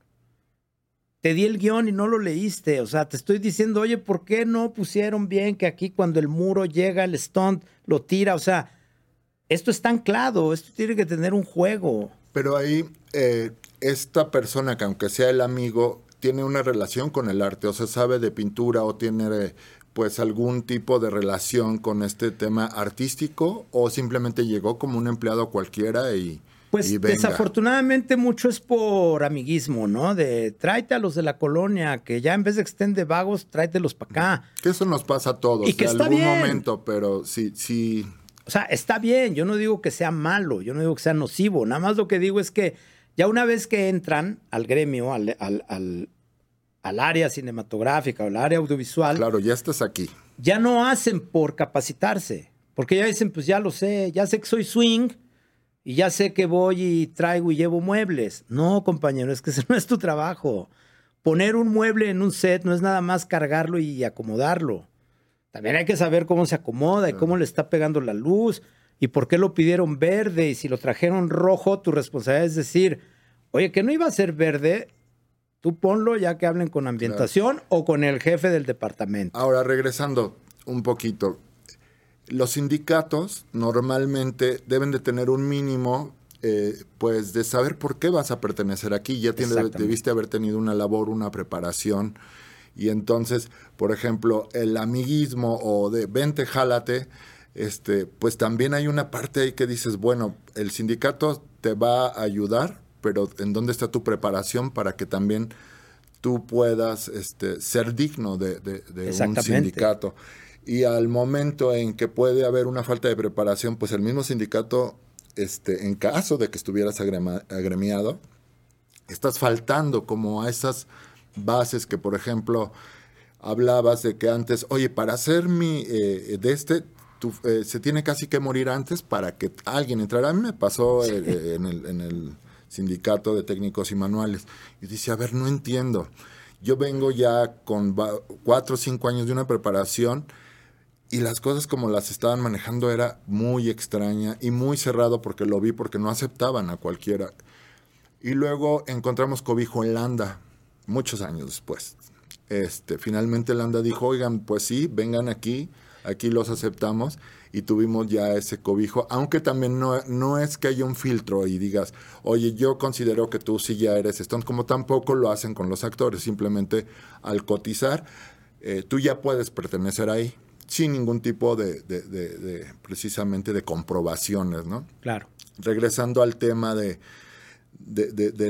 Te di el guion y no lo leíste. O sea, te estoy diciendo, oye, ¿por qué no pusieron bien que aquí cuando el muro llega, el stunt lo tira? O sea, esto está anclado, esto tiene que tener un juego. Pero ahí, eh, esta persona que aunque sea el amigo, tiene una relación con el arte, o sea, sabe de pintura o tiene pues algún tipo de relación con este tema artístico o simplemente llegó como un empleado cualquiera y, Pues desafortunadamente mucho es por amiguismo, ¿no? De tráete a los de la colonia, que ya en vez de que estén de vagos, tráetelos para acá. Que eso nos pasa a todos Y que en algún bien. momento, pero sí, sí, O sea, está bien, yo no digo que sea malo, yo no digo que sea nocivo, nada más lo que digo es que ya una vez que entran al gremio, al, al- al- al área cinematográfica o al área audiovisual, claro, ya estás aquí. ya no hacen por capacitarse, porque ya dicen, pues ya lo sé, ya sé que soy swing y ya sé que voy y traigo y llevo muebles. No, compañero, es que ese [laughs] no es tu trabajo. Poner un mueble en un set no es nada más cargarlo y acomodarlo. También hay que saber cómo se acomoda y cómo le está pegando la luz y por qué lo pidieron verde y si lo trajeron rojo, tu responsabilidad es decir, oye, que no iba a ser verde, tú ponlo ya que hablen con ambientación o con el jefe del departamento. Ahora, regresando un poquito, los sindicatos normalmente deben de tener un mínimo, eh, pues, de saber por qué vas a pertenecer aquí. Ya tiene- debiste haber tenido una labor, una preparación. Y entonces, por ejemplo, el amiguismo o de vente, jálate, este, pues también hay una parte ahí que dices, bueno, el sindicato te va a ayudar, pero ¿en dónde está tu preparación para que también tú puedas este, ser digno de, de- de un Exactamente. sindicato? Y al momento en que puede haber una falta de preparación, pues el mismo sindicato, este, en caso de que estuvieras agrema- agremiado, estás faltando como a esas bases que, por ejemplo, hablabas de que antes, oye, para hacer mi eh, de este, tú, eh, se tiene casi que morir antes para que alguien entrara. A mí me pasó eh, eh, en, el, en el sindicato de técnicos y manuales. Y dice, a ver, no entiendo. Yo vengo ya con cuatro o cinco años de una preparación y las cosas como las estaban manejando era muy extraña y muy cerrado porque lo vi, porque no aceptaban a cualquiera. Y luego encontramos cobijo en Landa, muchos años después. Este, finalmente Landa dijo, oigan, pues sí, vengan aquí, aquí los aceptamos y tuvimos ya ese cobijo, aunque también no, no es que haya un filtro y digas, oye, yo considero que tú sí ya eres Stone, como tampoco lo hacen con los actores, simplemente al cotizar, eh, tú ya puedes pertenecer ahí, sin ningún tipo de, de- de- de, precisamente de comprobaciones, ¿no? Claro. regresando al tema de,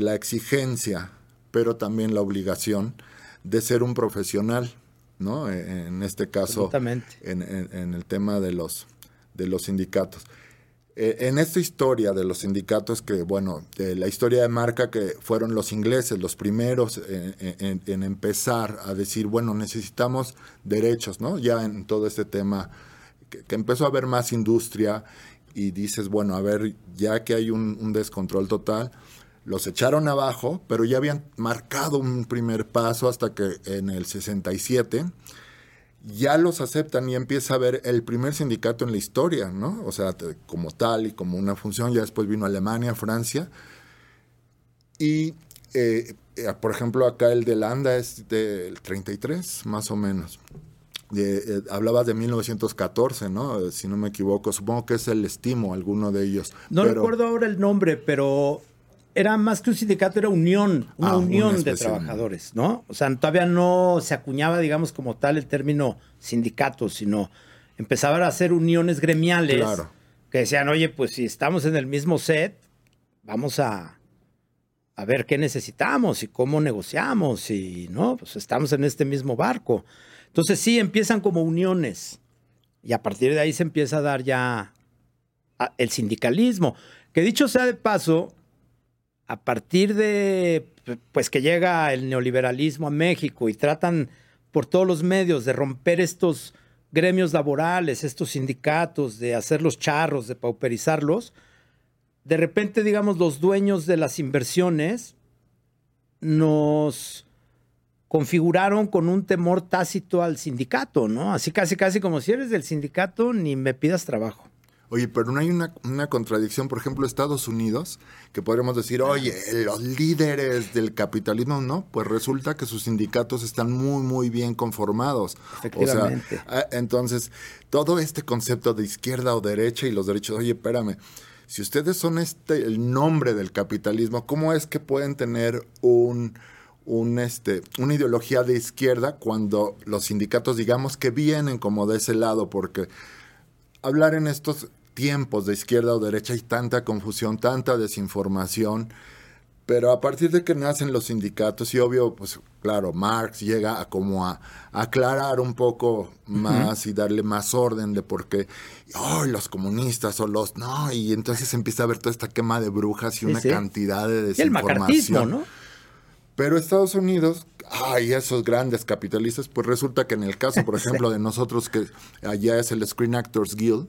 la exigencia, pero también la obligación de ser un profesional, ¿no? E- En este caso, en, en- en el tema de los, de los sindicatos. Eh, en esta historia de los sindicatos, que bueno, de la historia de marca que fueron los ingleses los primeros en, empezar a decir, bueno, necesitamos derechos, ¿no? Ya en todo este tema que, empezó a haber más industria y dices, bueno, a ver, ya que hay un, un descontrol total, los echaron abajo, pero ya habían marcado un primer paso hasta que en el 67 ya los aceptan y empieza a ver el primer sindicato en la historia, ¿no? O sea, como tal y como una función, ya después vino Alemania, Francia. Y, eh, eh, por ejemplo, acá el de Landa es del 33, más o menos. Eh, hablabas de 1914, ¿no? Si no me equivoco, supongo que es el estimo, alguno de ellos. No recuerdo ahora el nombre, pero era más que un sindicato, era unión, una ah, unión de trabajadores, ¿no? O sea, todavía no se acuñaba, digamos, como tal el término sindicato, sino empezaban a hacer uniones gremiales que decían, oye, pues si estamos en el mismo set, vamos a, a ver qué necesitamos y cómo negociamos y, ¿no? Pues estamos en este mismo barco. Entonces sí, empiezan como uniones y a partir de ahí se empieza a dar ya el sindicalismo. Que dicho sea de paso, a partir de pues que llega el neoliberalismo a México y tratan por todos los medios de romper estos gremios laborales, estos sindicatos, de hacerlos charros, de pauperizarlos, de repente, digamos, los dueños de las inversiones nos configuraron con un temor tácito al sindicato, ¿no? Así casi, casi como si eres del sindicato, ni me pidas trabajo. Oye, pero no hay una, contradicción, por ejemplo, Estados Unidos, que podríamos decir, oye, los líderes del capitalismo, no, pues resulta que sus sindicatos están muy, muy bien conformados. Efectivamente. O sea, entonces, todo este concepto de izquierda o derecha y los derechos, oye, espérame, si ustedes son este, el nombre del capitalismo, ¿cómo es que pueden tener un, un, este, una ideología de izquierda cuando los sindicatos, digamos que vienen como de ese lado? Porque hablar en estos tiempos de izquierda o derecha hay tanta confusión, tanta desinformación, pero a partir de que nacen los sindicatos, y obvio, pues claro, Marx llega a como a, aclarar un poco más y darle más orden de por qué, oh, los comunistas o los, no, y entonces empieza a haber toda esta quema de brujas y una cantidad de desinformación. ¿no? Pero Estados Unidos, ay, esos grandes capitalistas, pues resulta que en el caso, por [laughs] ejemplo, de nosotros, que allá es el Screen Actors Guild,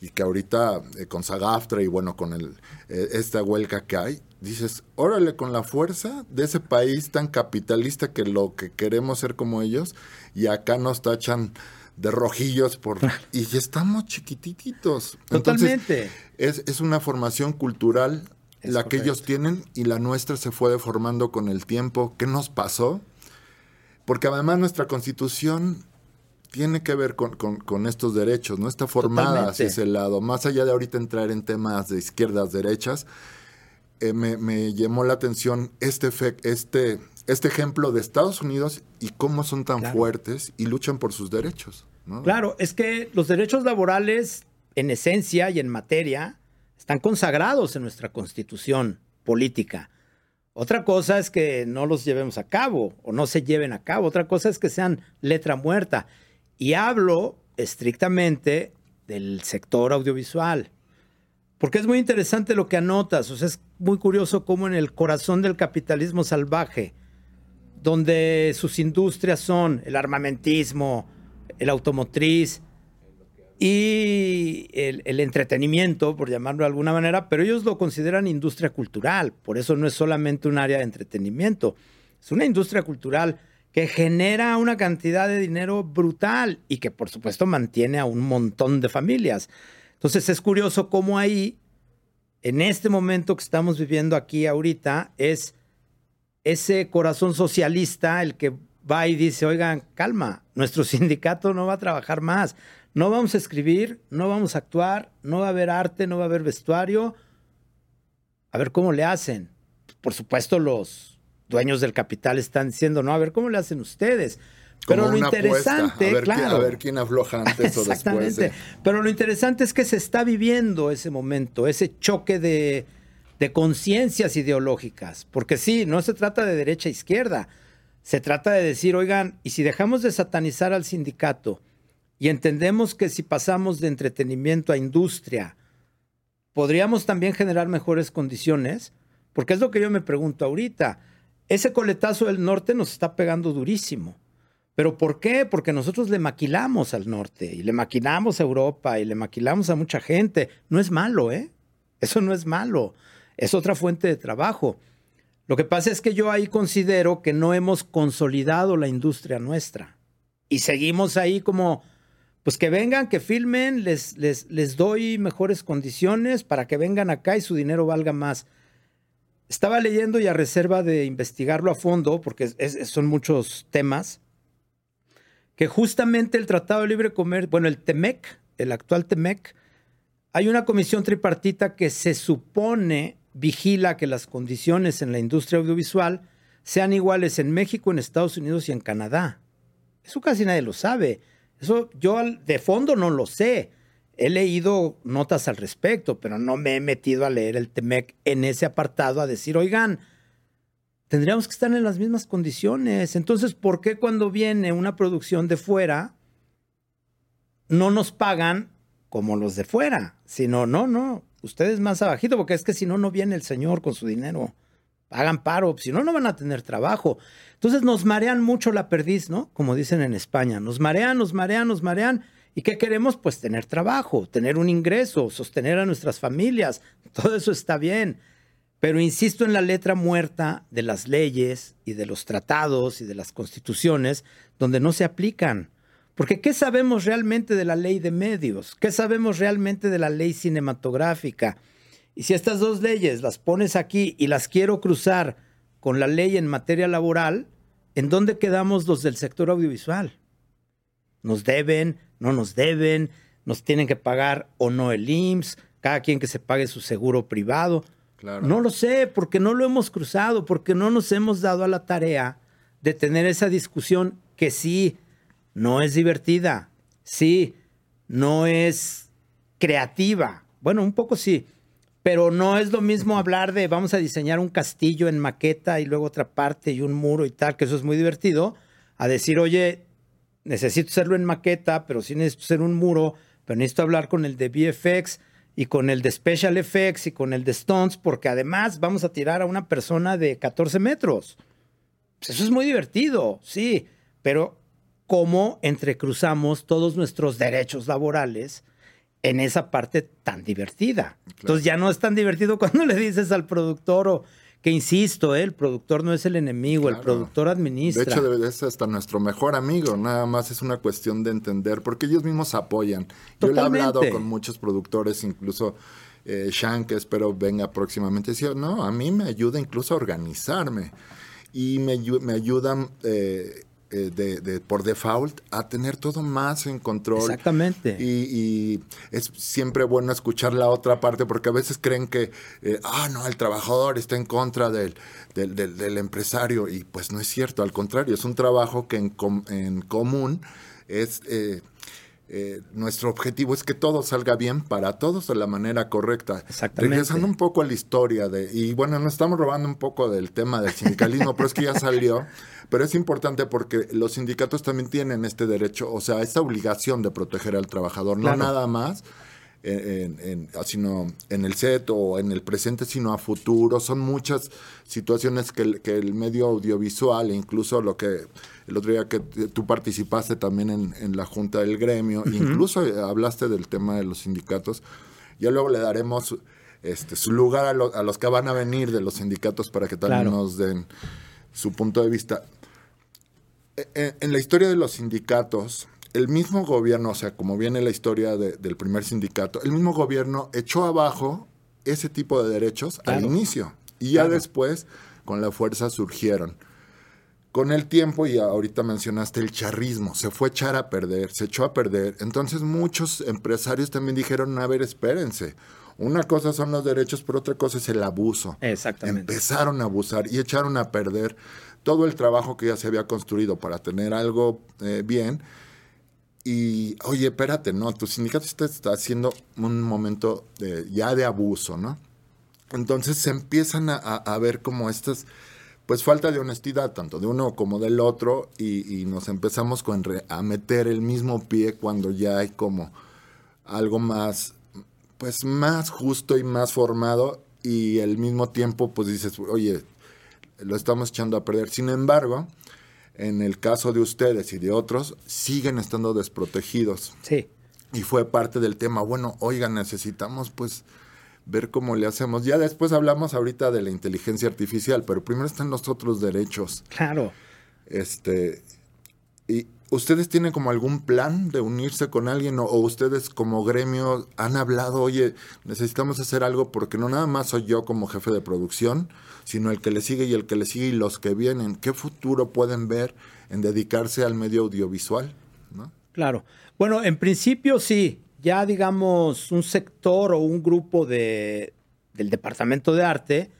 y que ahorita eh, con Sagaftra y bueno, con el, eh, esta huelga que hay, dices, órale, con la fuerza de ese país tan capitalista que lo que queremos ser como ellos, y acá nos tachan de rojillos por [laughs] y estamos chiquititos. Totalmente. es, es una formación cultural la que ellos tienen y la nuestra se fue deformando con el tiempo. ¿Qué nos pasó? Porque además nuestra constitución tiene que ver con, estos derechos, ¿no? Está formada hacia ese lado. Más allá de ahorita entrar en temas de izquierdas, derechas, eh, me, llamó la atención este, este, este ejemplo de Estados Unidos y cómo son tan fuertes y luchan por sus derechos. Claro, es que los derechos laborales, en esencia y en materia, están consagrados en nuestra constitución política. Otra cosa es que no los llevemos a cabo o no se lleven a cabo. Otra cosa es que sean letra muerta. Y hablo estrictamente del sector audiovisual. Porque es muy interesante lo que anotas. O sea, es muy curioso cómo en el corazón del capitalismo salvaje, donde sus industrias son el armamentismo, el automotriz y el, el, entretenimiento, por llamarlo de alguna manera, pero ellos lo consideran industria cultural. Por eso no es solamente un área de entretenimiento, es una industria cultural que genera una cantidad de dinero brutal y que por supuesto mantiene a un montón de familias. Entonces es curioso cómo ahí, en este momento que estamos viviendo aquí ahorita, es ese corazón socialista el que va y dice, oigan, calma, nuestro [laughs] sindicato no va a trabajar más, no vamos a escribir, no vamos a actuar, no va a haber arte, no va a haber vestuario. A ver cómo le hacen. Por supuesto, los dueños del capital están diciendo, no, a ver cómo le hacen ustedes. Pero lo interesante, a ver, claro. Quién, a ver quién afloja antes o [laughs] después. Pero lo interesante es que se está viviendo ese momento, ese choque de, de conciencias ideológicas. Porque sí, no se trata de derecha e izquierda. Se trata de decir, oigan, y si dejamos de satanizar al sindicato y entendemos que si pasamos de entretenimiento a industria, podríamos también generar mejores condiciones, porque es lo que yo me pregunto ahorita ese coletazo del norte nos está pegando durísimo, ¿Pero por qué? Porque nosotros le maquilamos al norte y le maquilamos a Europa y le maquilamos a mucha gente. No es malo, ¿eh? Eso no es malo. Es otra fuente de trabajo. Lo que pasa es que yo ahí considero que no hemos consolidado la industria nuestra. Y seguimos ahí como, pues que vengan, que filmen, les, les, les doy mejores condiciones para que vengan acá y su dinero valga más. Estaba leyendo y a reserva de investigarlo a fondo, porque son muchos temas, que justamente el Tratado de Libre Comercio, bueno, el TEMEC, el actual TEMEC, hay una comisión tripartita que se supone vigila que las condiciones en la industria audiovisual sean iguales en México, en Estados Unidos y en Canadá. Eso casi nadie lo sabe. Eso yo de fondo no lo sé. He leído notas al respecto, pero no me he metido a leer el TEMEC en ese apartado a decir, oigan, tendríamos que estar en las mismas condiciones. Entonces, ¿por qué cuando viene una producción de fuera no nos pagan como los de fuera? Sino, no, no, ustedes más abajito, porque es que si no, no viene el señor con su dinero. Hagan paro, si no, no van a tener trabajo. Entonces nos marean mucho la perdiz, ¿no? Como dicen en España. Nos marean, nos marean, nos marean. ¿Y qué queremos? Pues tener trabajo, tener un ingreso, sostener a nuestras familias. [laughs] Todo eso está bien. Pero insisto en la letra muerta de las leyes y de los tratados y de las constituciones donde no se aplican. Porque ¿qué sabemos realmente de la ley de medios? ¿Qué sabemos realmente de la ley cinematográfica? Y si estas dos leyes las pones aquí y las quiero cruzar con la ley en materia laboral, ¿en dónde quedamos los del sector audiovisual? ¿Nos deben? ¿No nos deben? ¿Nos tienen que pagar o no el IMSS? ¿Cada quien que se pague su seguro privado? No lo sé, porque no lo hemos cruzado, porque no nos hemos dado a la tarea de tener esa discusión que sí no es divertida, sí, no es creativa. Bueno, un poco sí, pero no es lo mismo hablar de vamos a diseñar un castillo en maqueta y luego otra parte y un muro y tal, que eso es muy divertido, a decir, oye, necesito hacerlo en maqueta, pero sí necesito hacer un muro, pero necesito hablar con el de VFX y con el de Special Effects y con el de Stones, porque además vamos a tirar a una persona de 14 metros. Pues eso es muy divertido, sí, pero cómo entrecruzamos todos nuestros derechos laborales en esa parte tan divertida. Entonces ya no es tan divertido [laughs] cuando le dices al productor o que insisto, ¿eh? el productor no es el enemigo, el productor administra. De hecho, debe ser hasta nuestro mejor amigo, nada más es una cuestión de entender, porque ellos mismos apoyan. Yo he hablado con muchos productores, incluso eh, Shan, que espero venga próximamente, decía, no, a mí me ayuda incluso a organizarme y me, me ayudan... Eh, eh, de, por default a tener todo más en control. Exactamente. Y, es siempre bueno escuchar la otra parte porque a veces creen que, eh, ah, no, el trabajador está en contra del, del, empresario y pues no es cierto, al contrario, es un trabajo que en, en común es... Eh, nuestro objetivo es que todo salga bien para todos de la manera correcta. Exactamente. Regresando un poco a la historia de, y bueno, nos estamos robando un poco del tema del sindicalismo, pero es que ya salió. [laughs] Pero es importante porque los sindicatos también tienen este derecho, o sea, esta obligación de proteger al trabajador, no nada más. En, sino en el set o en el presente, sino a futuro. Son muchas situaciones que el, que el medio audiovisual, incluso lo que el otro día que tú participaste también en, la junta del gremio, incluso hablaste del tema de los sindicatos, ya luego le daremos este, su lugar a, a los que van a venir de los sindicatos para que también nos den su punto de vista. E, e, en, la historia de los sindicatos, el mismo gobierno, o sea, como viene la historia del primer sindicato, el mismo gobierno echó abajo ese tipo de derechos al inicio y ya después con la fuerza surgieron. Con el tiempo, y ahorita mencionaste el charrismo, se fue a echar a perder, se echó a perder. Entonces muchos empresarios también dijeron, a ver, espérense. Una cosa son los derechos, pero otra cosa es el abuso. Exactamente. Empezaron a abusar y echaron a perder todo el trabajo que ya se había construido para tener algo eh, bien. Y, oye, espérate, no, tu sindicato está, haciendo un momento ya de abuso, ¿no? Entonces se empiezan a, ver como estas, pues falta de honestidad, tanto de uno como del otro, y, nos empezamos con a meter el mismo pie cuando ya hay como algo más, pues más justo y más formado, y al mismo tiempo, pues dices, oye, lo estamos echando a perder. Sin embargo, en el caso de ustedes y de otros, siguen estando desprotegidos. Sí. Y fue parte del tema, bueno, oigan, necesitamos pues ver cómo le hacemos. Ya después hablamos ahorita de la inteligencia artificial, pero primero están los otros derechos. Claro. Este, y ustedes tienen como algún plan de unirse con alguien o, o, ustedes como gremio han hablado, oye, necesitamos hacer algo porque no nada más soy yo como jefe de producción, sino el que le sigue y el que le sigue y los que vienen. ¿Qué futuro pueden ver en dedicarse al medio audiovisual? ¿no? Claro. Bueno, en principio sí, ya digamos un sector o un grupo de, del Departamento de Arte,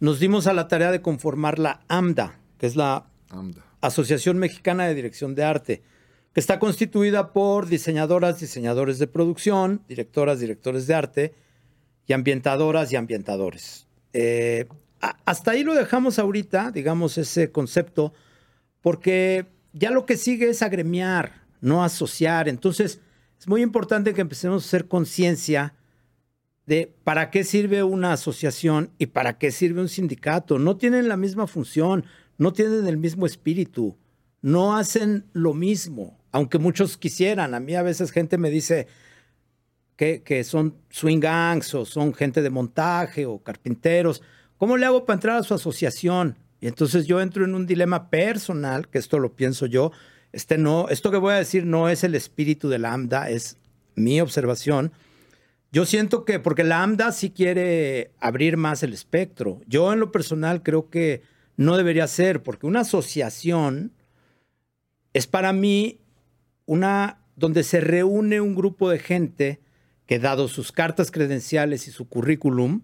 nos dimos a la tarea de conformar la AMDA, que es la AMDA. Asociación Mexicana de Dirección de Arte, que está constituida por diseñadoras, diseñadores de producción, directoras, directores de arte y ambientadoras y ambientadores. Eh, hasta ahí lo dejamos ahorita, digamos, ese concepto, porque ya lo que sigue es agremiar, no asociar. Entonces, es muy importante que empecemos a hacer conciencia de para qué sirve una asociación y para qué sirve un sindicato. No tienen la misma función, no tienen el mismo espíritu, no hacen lo mismo, aunque muchos quisieran. A mí a veces gente me dice que, que son swing gangs o son gente de montaje o carpinteros. ¿Cómo le hago para entrar a su asociación? Y entonces yo entro en un dilema personal, que esto lo pienso yo. Este no, esto que voy a decir no es el espíritu de la AMDA, es mi observación. Yo siento que, porque la AMDA sí quiere abrir más el espectro. Yo en lo personal creo que no debería ser, porque una asociación es para mí una donde se reúne un grupo de gente que, dado sus cartas credenciales y su currículum,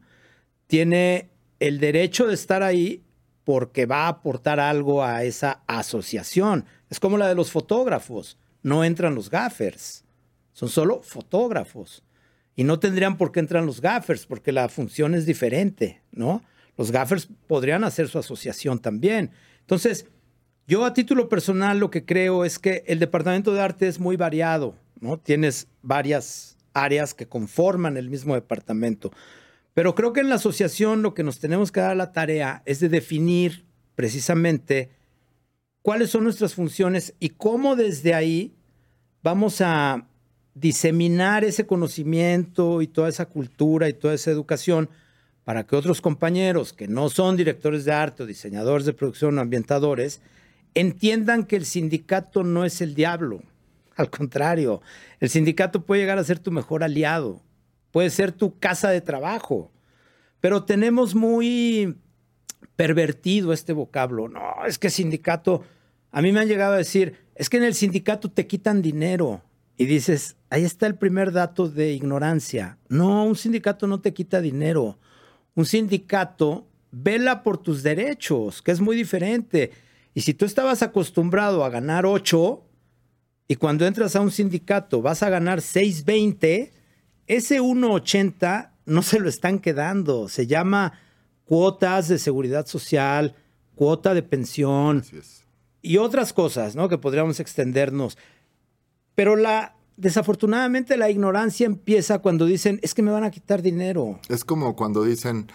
tiene el derecho de estar ahí porque va a aportar algo a esa asociación. Es como la de los fotógrafos. No entran los gaffers, son solo fotógrafos. Y no tendrían por qué entrar los gaffers porque la función es diferente, ¿no? Los gaffers podrían hacer su asociación también. Entonces, yo a título personal lo que creo es que el departamento de arte es muy variado, ¿no? Tienes varias áreas que conforman el mismo departamento. Pero creo que en la asociación lo que nos tenemos que dar la tarea es de definir precisamente cuáles son nuestras funciones y cómo desde ahí vamos a diseminar ese conocimiento y toda esa cultura y toda esa educación para que otros compañeros que no son directores de arte o diseñadores de producción o ambientadores entiendan que el sindicato no es el diablo. Al contrario, el sindicato puede llegar a ser tu mejor aliado, puede ser tu casa de trabajo, pero tenemos muy pervertido este vocablo. No, es que sindicato, a mí me han llegado a decir, es que en el sindicato te quitan dinero. Y dices, ahí está el primer dato de ignorancia. No, un sindicato no te quita dinero un sindicato vela por tus derechos, que es muy diferente. Y si tú estabas acostumbrado a ganar 8 y cuando entras a un sindicato vas a ganar 6.20, ese 1.80 no se lo están quedando. Se llama cuotas de seguridad social, cuota de pensión y otras cosas, ¿no? Que podríamos extendernos. Pero la, desafortunadamente la ignorancia empieza cuando dicen, es que me van a quitar dinero. Es como cuando dicen,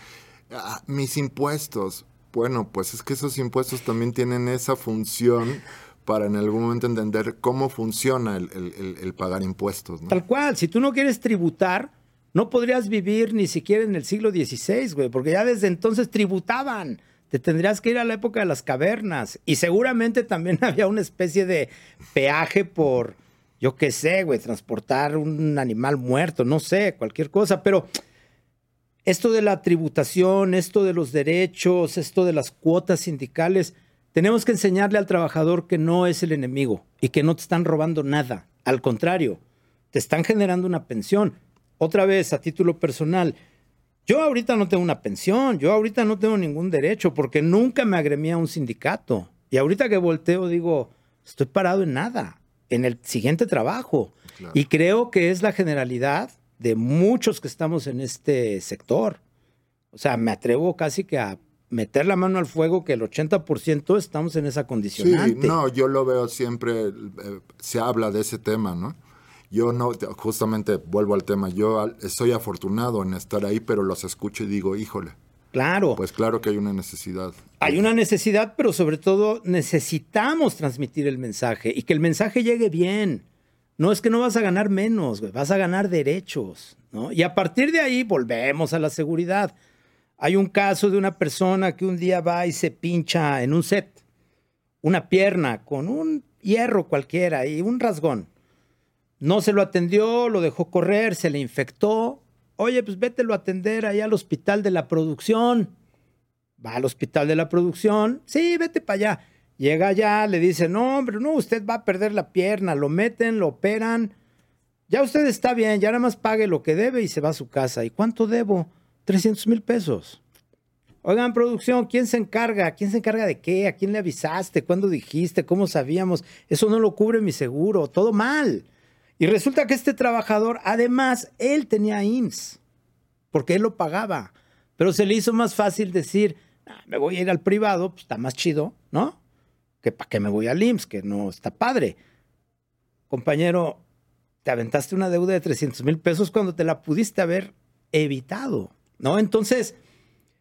ah, mis impuestos. Bueno, pues es que esos impuestos también tienen esa función para en algún momento entender cómo funciona el, pagar impuestos. ¿no? Tal cual, si tú no quieres tributar, no podrías vivir ni siquiera en el siglo XVI, güey, porque ya desde entonces tributaban. Te tendrías que ir a la época de las cavernas. Y seguramente también [laughs] había una especie de peaje por, yo qué sé, güey, transportar un animal muerto, no sé, cualquier cosa, pero esto de la tributación, esto de los derechos, esto de las cuotas sindicales, tenemos que enseñarle al trabajador que no es el enemigo y que no te están robando nada. Al contrario, te están generando una pensión. Otra vez, a título personal, yo ahorita no tengo una pensión, yo ahorita no tengo ningún derecho porque nunca me agremé a un sindicato. Y ahorita que volteo digo, estoy parado en nada en el siguiente trabajo. Claro. Y creo que es la generalidad de muchos que estamos en este sector. O sea, me atrevo casi que a meter la mano al fuego que el 80% estamos en esa condicionante. Sí, no, yo lo veo siempre, eh, se habla de ese tema, ¿no? Yo no, justamente vuelvo al tema, yo soy afortunado en estar ahí, pero los escucho y digo, híjole. Claro. Pues claro que hay una necesidad. Hay una necesidad, pero sobre todo necesitamos transmitir el mensaje y que el mensaje llegue bien. No es que no vas a ganar menos, vas a ganar derechos. ¿no? Y a partir de ahí volvemos a la seguridad. Hay un caso de una persona que un día va y se pincha en un set una pierna con un hierro cualquiera y un rasgón. No se lo atendió, lo dejó correr, se le infectó. Oye, pues vételo a atender ahí al hospital de la producción. Va al hospital de la producción. Sí, vete para allá. Llega allá, le dice, no, hombre, no, usted va a perder la pierna. Lo meten, lo operan. Ya usted está bien, ya nada más pague lo que debe y se va a su casa. ¿Y cuánto debo? 300 mil pesos. Oigan, producción, ¿quién se encarga? ¿Quién se encarga de qué? ¿A quién le avisaste? ¿Cuándo dijiste? ¿Cómo sabíamos? Eso no lo cubre mi seguro. Todo mal. Y resulta que este trabajador, además, él tenía IMSS, porque él lo pagaba. Pero se le hizo más fácil decir, ah, me voy a ir al privado, pues está más chido, ¿no? Que para qué me voy al IMSS, que no está padre. Compañero, te aventaste una deuda de 300 mil pesos cuando te la pudiste haber evitado, ¿no? Entonces,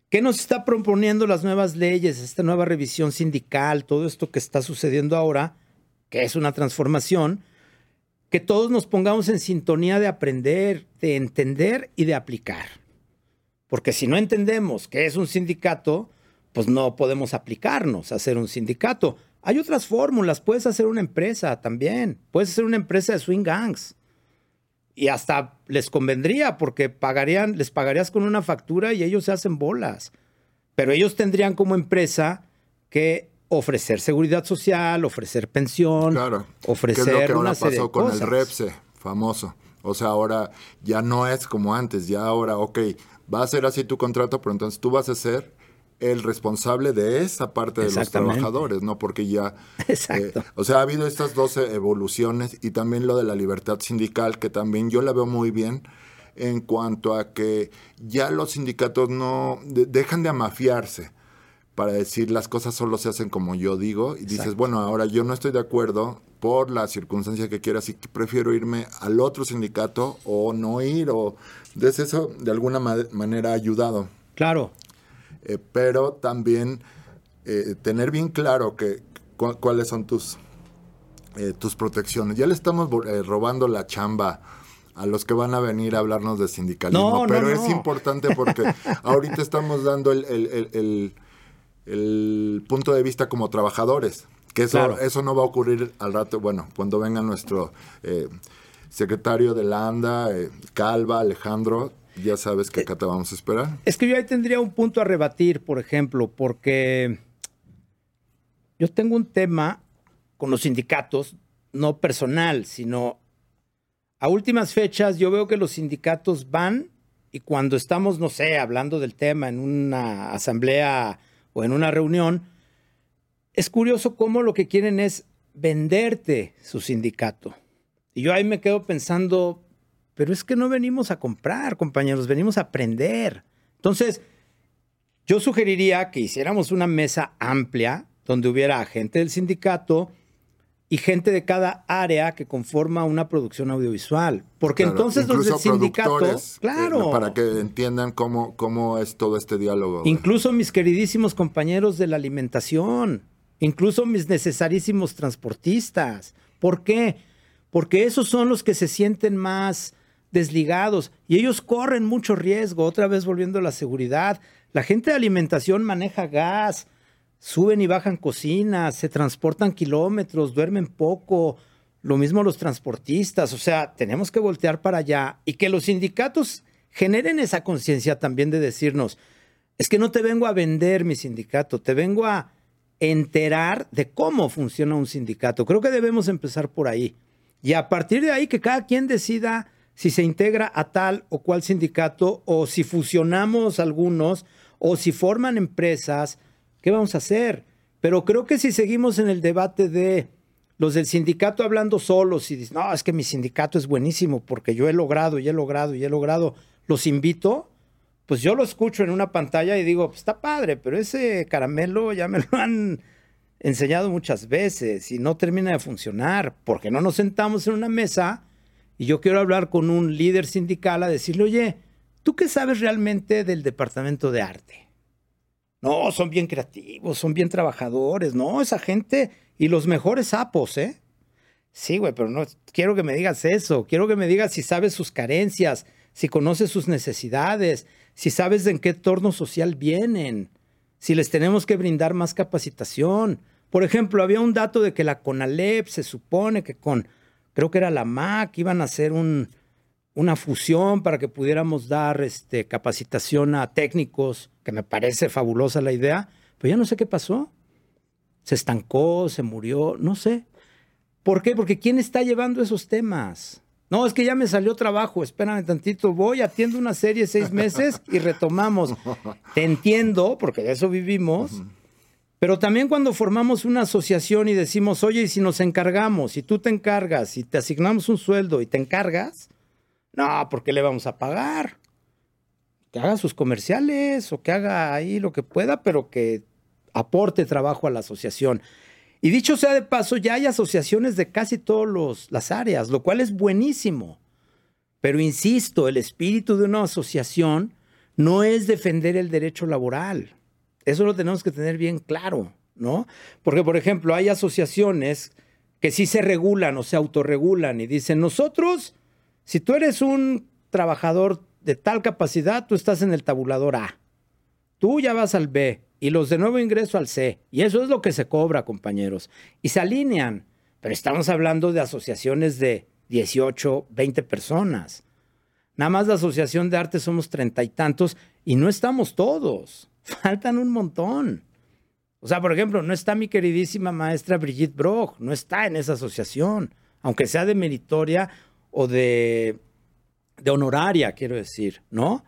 ¿Qué nos está proponiendo las nuevas leyes, esta nueva revisión sindical, todo esto que está sucediendo ahora, que es una transformación? Que todos nos pongamos en sintonía de aprender, de entender y de aplicar. Porque si no entendemos qué es un sindicato, pues no podemos aplicarnos a hacer un sindicato. Hay otras fórmulas, puedes hacer una empresa también, puedes hacer una empresa de swing gangs y hasta les convendría porque pagarían, les pagarías con una factura y ellos se hacen bolas. Pero ellos tendrían como empresa que ofrecer seguridad social, ofrecer pensión, claro. ofrecer ¿Qué es lo que ahora pasó con cosas. el Repse, famoso. O sea, ahora ya no es como antes, ya ahora, ok, va a ser así tu contrato, pero entonces tú vas a ser el responsable de esa parte de los trabajadores, ¿no? Porque ya... [laughs] Exacto. eh, o sea, ha habido estas dos evoluciones y también lo de la libertad sindical, que también yo la veo muy bien en cuanto a que ya los sindicatos no de- dejan de amafiarse para decir las cosas solo se hacen como yo digo y dices, bueno, ahora yo no estoy de acuerdo por la circunstancia que quiera, así que prefiero irme al otro sindicato o no ir o entonces eso de alguna ma- manera ha ayudado. Claro. Eh, pero también eh, tener bien claro que cu- cuáles son tus eh, tus protecciones. Ya le estamos eh, robando la chamba a los que van a venir a hablarnos de sindicalismo, No, no, pero es importante porque [laughs] ahorita estamos dando el, el- el- el- el punto de vista como trabajadores, que eso, Claro. eso no va a ocurrir al rato, bueno, cuando venga nuestro eh, secretario de la ANDA, eh, Calva, Alejandro, ya sabes Eh, que acá te vamos a esperar. Es que yo ahí tendría un punto a rebatir, por ejemplo, porque yo tengo un tema con los sindicatos, no personal, sino a últimas fechas yo veo que los sindicatos van y cuando estamos, no sé, hablando del tema en una asamblea o en una reunión, es curioso cómo lo que quieren es venderte su sindicato. Y yo ahí me quedo pensando, pero es que no venimos a comprar, compañeros, venimos a aprender. Entonces, yo sugeriría que hiciéramos una mesa amplia donde hubiera gente del sindicato y gente de cada área que conforma una producción audiovisual. Porque Claro, entonces los del sindicato, eh, claro, para que entiendan cómo, cómo es todo este diálogo. incluso mis queridísimos compañeros de la alimentación, incluso mis necesarísimos transportistas. ¿Por qué? Porque esos son los que se sienten más desligados y ellos corren mucho riesgo. Otra vez volviendo a la seguridad, la gente de alimentación maneja gas, suben y bajan cocinas, se transportan kilómetros, duermen poco. Lo mismo los transportistas, o sea, tenemos que voltear para allá y que los sindicatos generen esa conciencia también de decirnos, es que no te vengo a vender mi sindicato, te vengo a enterar de cómo funciona un sindicato. Creo que debemos empezar por ahí. Y a partir de ahí que cada quien decida si se integra a tal o cual sindicato o si fusionamos algunos o si forman empresas, ¿qué vamos a hacer? Pero creo que si seguimos en el debate de los del sindicato hablando solos y dicen, no, es que mi sindicato es buenísimo porque yo he logrado y he logrado y he logrado, los invito, pues yo lo escucho en una pantalla y digo, pues está padre, pero ese caramelo ya me lo han enseñado muchas veces y no termina de funcionar porque no nos sentamos en una mesa y yo quiero hablar con un líder sindical a decirle, oye, ¿tú qué sabes realmente del departamento de arte? No, son bien creativos, son bien trabajadores. No, esa gente y los mejores sapos, ¿eh? Sí, güey, pero no quiero que me digas eso. Quiero que me digas si sabes sus carencias, si conoces sus necesidades, si sabes de en qué entorno social vienen, si les tenemos que brindar más capacitación. Por ejemplo, había un dato de que la CONALEP se supone que con, creo que era la MAC, iban a hacer un, una fusión para que pudiéramos dar este, capacitación a técnicos, que me parece fabulosa la idea, pero ya no sé qué pasó. Se estancó, se murió, no sé. ¿Por qué? Porque ¿quién está llevando esos temas? No, es que ya me salió trabajo, espérame tantito, voy, atiendo una serie seis meses y retomamos. [laughs] Te entiendo, porque de eso vivimos, pero también cuando formamos una asociación y decimos, oye, y si nos encargamos, y tú te encargas, y te asignamos un sueldo y te encargas, no, ¿por qué le vamos a pagar? Que haga sus comerciales o que haga ahí lo que pueda, pero que aporte trabajo a la asociación. Y dicho sea de paso, ya hay asociaciones de casi todas las áreas, lo cual es buenísimo. Pero insisto, el espíritu de una asociación no es defender el derecho laboral. Eso lo tenemos que tener bien claro, ¿no? Porque, por ejemplo, hay asociaciones que sí se regulan o se autorregulan y dicen, nosotros si tú eres un trabajador de tal capacidad, tú estás en el tabulador A. Tú ya vas al B y los de nuevo ingreso al C. Y eso es lo que se cobra, compañeros. Y se alinean. Pero estamos hablando de asociaciones de 18, 20 personas. Nada más la asociación de arte somos treinta y tantos y no estamos todos. Faltan un montón. O sea, por ejemplo, no está mi queridísima maestra Brigitte Broch, no está en esa asociación, aunque sea de meritoria o de, honoraria, quiero decir, ¿no?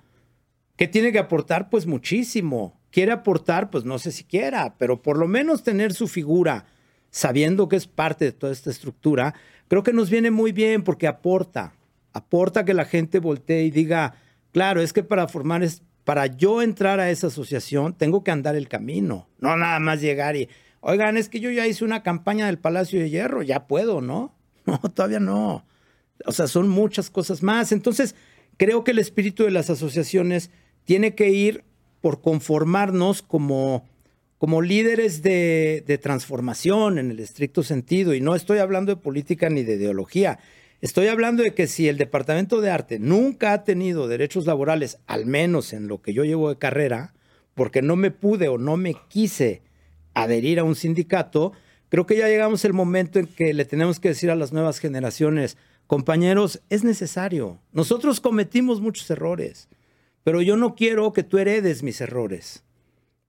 ¿Qué tiene que aportar? Pues muchísimo. Quiere aportar, pues no sé si quiera, pero por lo menos tener su figura, sabiendo que es parte de toda esta estructura, creo que nos viene muy bien porque aporta, aporta que la gente voltee y diga, claro, es que para formar, para yo entrar a esa asociación, tengo que andar el camino, no nada más llegar y, oigan, es que yo ya hice una campaña del Palacio de Hierro, ya puedo, ¿no? [laughs] No, todavía no. O sea, son muchas cosas más. Entonces, creo que el espíritu de las asociaciones tiene que ir por conformarnos como, como líderes de, de, transformación en el estricto sentido. Y no estoy hablando de política ni de ideología. Estoy hablando de que si el Departamento de Arte nunca ha tenido derechos laborales, al menos en lo que yo llevo de carrera, porque no me pude o no me quise adherir a un sindicato, creo que ya llegamos el momento en que le tenemos que decir a las nuevas generaciones, Compañeros, es necesario. Nosotros cometimos muchos errores, pero yo no quiero que tú heredes mis errores.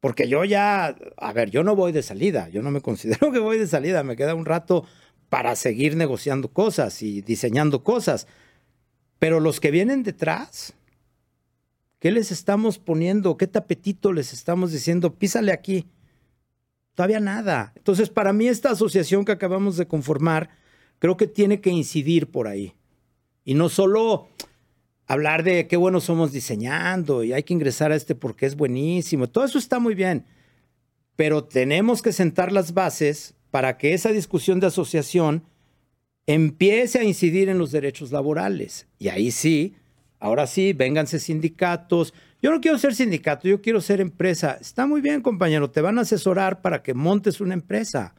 Porque yo ya, a ver, yo no voy de salida, yo no me [laughs] considero que voy de salida, me queda un rato para seguir negociando cosas y diseñando cosas. Pero los que vienen detrás, ¿qué les estamos poniendo? ¿Qué tapetito les estamos diciendo? Písale aquí. Todavía nada. Entonces, para mí esta asociación que acabamos de conformar, creo que tiene que incidir por ahí. Y no solo hablar de qué bueno somos diseñando y hay que ingresar a este porque es buenísimo. Todo eso está muy bien. Pero tenemos que sentar las bases para que esa discusión de asociación empiece a incidir en los derechos laborales. Y ahí sí, ahora sí, vénganse sindicatos. Yo no quiero ser sindicato, yo quiero ser empresa. Está muy bien, compañero, te van a asesorar para que montes una empresa.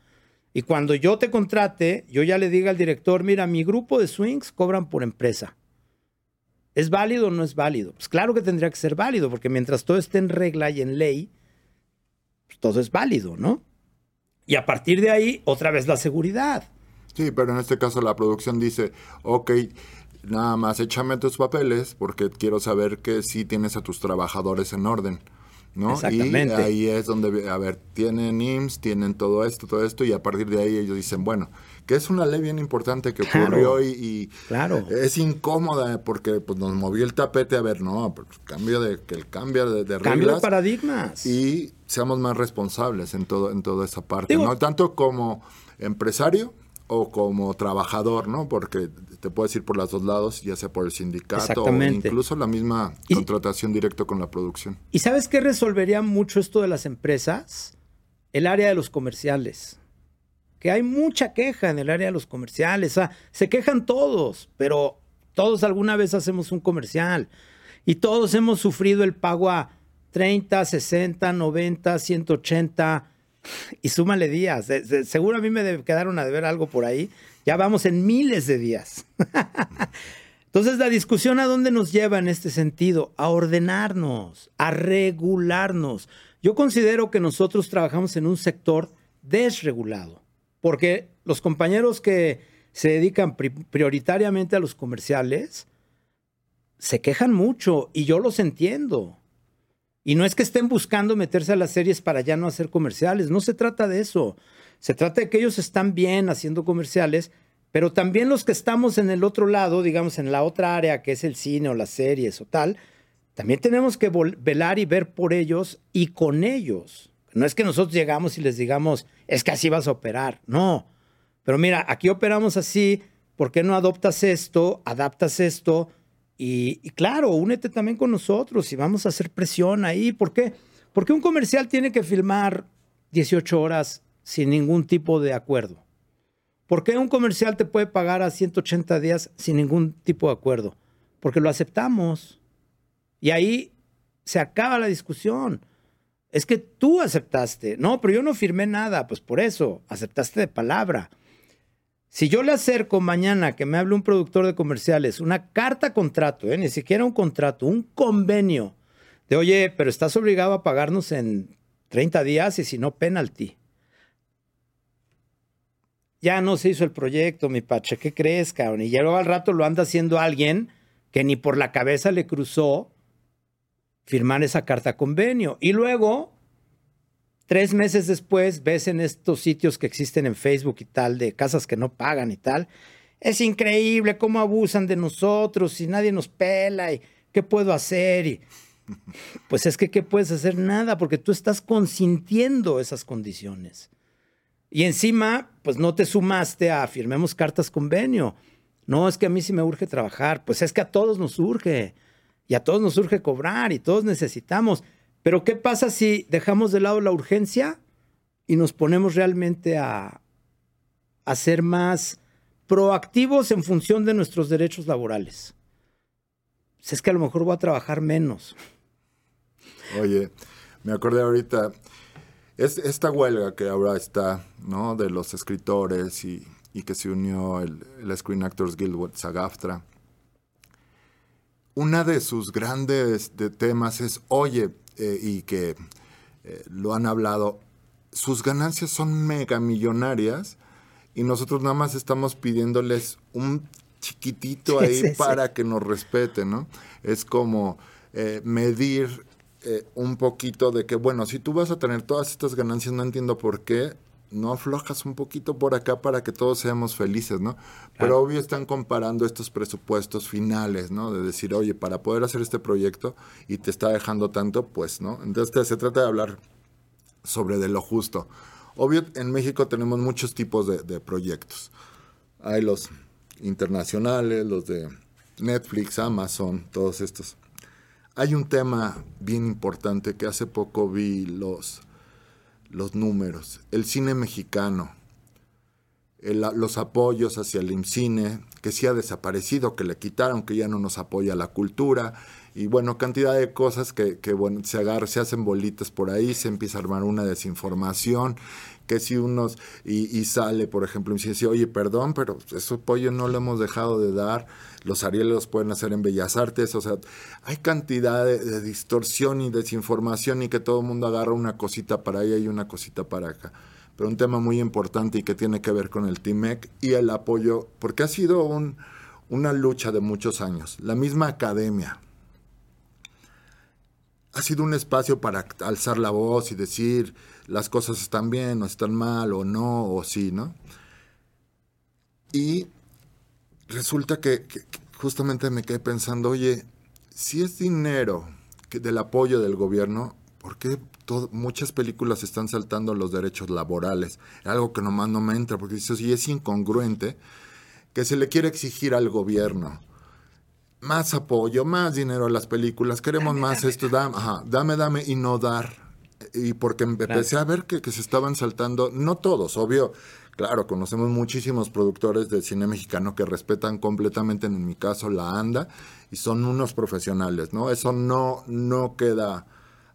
Y cuando yo te contrate, yo ya le diga al director, mira, mi grupo de swings cobran por empresa. ¿Es válido o no es válido? Pues claro que tendría que ser válido, porque mientras todo esté en regla y en ley, pues todo es válido, ¿no? Y a partir de ahí, otra vez la seguridad. Sí, pero en este caso la producción dice, ok, nada más échame tus papeles porque quiero saber que sí tienes a tus trabajadores en orden. ¿no? Exactamente. Y ahí es donde, a ver, tienen IMSS, tienen todo esto, todo esto, y a partir de ahí ellos dicen, bueno, que es una ley bien importante que ocurrió y, claro. es incómoda porque pues, nos movió el tapete, a ver, no, cambio de, que el cambio de, de reglas. Cambio de paradigmas. Y seamos más responsables en, todo, en toda esa parte, ¿no? Tanto como empresario, o como trabajador, ¿no? Porque te puedes ir por los dos lados, ya sea por el sindicato o incluso la misma contratación directa con la producción. ¿Y sabes qué resolvería mucho esto de las empresas? El área de los comerciales. Que hay mucha queja en el área de los comerciales. Se quejan todos, pero todos alguna vez hacemos un comercial. Y todos hemos sufrido el pago a 30, 60, 90, 180 y súmale días. seguro a mí me quedaron a deber algo por ahí. Ya vamos en miles de días. [laughs] Entonces, la discusión a dónde nos lleva en este sentido? A ordenarnos, a regularnos. Yo considero que nosotros trabajamos en un sector desregulado, porque los compañeros que se dedican prioritariamente a los comerciales se quejan mucho y yo los entiendo. Y no es que estén buscando meterse a las series para ya no hacer comerciales, no se trata de eso. Se trata de que ellos están bien haciendo comerciales, pero también los que estamos en el otro lado, digamos en la otra área que es el cine o las series o tal, también tenemos que velar y ver por ellos y con ellos. No es que nosotros llegamos y les digamos, es que así vas a operar. No. Pero mira, aquí operamos así, ¿por qué no adoptas esto, adaptas esto? Y, claro, únete también con nosotros y vamos a hacer presión ahí. ¿Por qué? Porque un comercial tiene que filmar 18 horas sin ningún tipo de acuerdo. ¿Por qué un comercial te puede pagar a 180 días sin ningún tipo de acuerdo? Porque lo aceptamos. Y ahí se acaba la discusión. Es que tú aceptaste. No, pero yo no firmé nada. Pues por eso, aceptaste de palabra. Si yo le acerco mañana que me hable un productor de comerciales, una carta contrato, ¿eh? ni siquiera un contrato, un convenio, de oye, pero estás obligado a pagarnos en 30 días y si no, penalty ya no se hizo el proyecto, mi pache, ¿qué crees, cabrón? Y luego al rato lo anda haciendo alguien que ni por la cabeza le cruzó firmar esa carta convenio. Y luego, tres meses después, ves en estos sitios que existen en Facebook y tal, de casas que no pagan y tal, es increíble cómo abusan de nosotros y nadie nos pela y qué puedo hacer. Y, [laughs] pues es que, ¿qué puedes hacer? Nada, porque tú estás consintiendo esas condiciones. Y encima, pues no te sumaste a firmemos cartas convenio. No, es que a mí sí me urge trabajar. Pues es que a todos nos urge. Y a todos nos urge cobrar y todos necesitamos. Pero ¿qué pasa si dejamos de lado la urgencia y nos ponemos realmente a, a ser más proactivos en función de nuestros derechos laborales? Pues es que a lo mejor voy a trabajar menos. Oye, me acordé ahorita, es, esta huelga que ahora está, ¿no? De los escritores y, que se unió el, Screen Actors Guild SAGAFTRA. Una de sus grandes temas es, oye, eh, y que eh, lo han hablado, sus ganancias son mega millonarias y nosotros nada más estamos pidiéndoles un chiquitito [laughs] ahí para que nos respeten, ¿no? Es como eh, medir un poquito de que, bueno, si tú vas a tener todas estas ganancias, no entiendo por qué no aflojas un poquito por acá para que todos seamos felices, ¿no? Pero obvio están comparando estos presupuestos finales, ¿no? De decir, oye, para poder hacer este proyecto y te está dejando tanto, pues, ¿no? Entonces se trata de hablar sobre de lo justo. Obvio, en México tenemos muchos tipos de, de proyectos. Hay los internacionales, los de Netflix, Amazon, todos estos. Hay un tema bien importante que hace poco vi los, los números. El cine mexicano, los apoyos hacia el IMCINE, que sí ha desaparecido, que le quitaron, que ya no nos apoya la cultura, y bueno, cantidad de cosas que, que bueno, se agarran, se hacen bolitas por ahí, se empieza a armar una desinformación, que si unos, y, sale, por ejemplo, y dice, oye, perdón, pero ese apoyo no lo hemos dejado de dar, los Arieles los pueden hacer en Bellas Artes, o sea, hay cantidad de, distorsión y desinformación y que todo el mundo agarra una cosita para allá y una cosita para acá. Pero un tema muy importante y que tiene que ver con el TIMEC y el apoyo, porque ha sido un, una lucha de muchos años. La misma academia, ha sido un espacio para alzar la voz y decir las cosas están bien o están mal o no o sí, ¿no? Y resulta que, justamente me quedé pensando, oye, si es dinero que del apoyo del gobierno, ¿por qué muchas películas están saltando los derechos laborales? Algo que nomás no me entra, porque dices, y es incongruente que se le quiere exigir al gobierno más apoyo, más dinero a las películas, queremos más esto, dame, dame, dame y no dar. Y porque empecé a ver que, se estaban saltando, no todos, obvio, claro, conocemos muchísimos productores de cine mexicano que respetan completamente, en mi caso, la ANDA, y son unos profesionales, ¿no? Eso no, no queda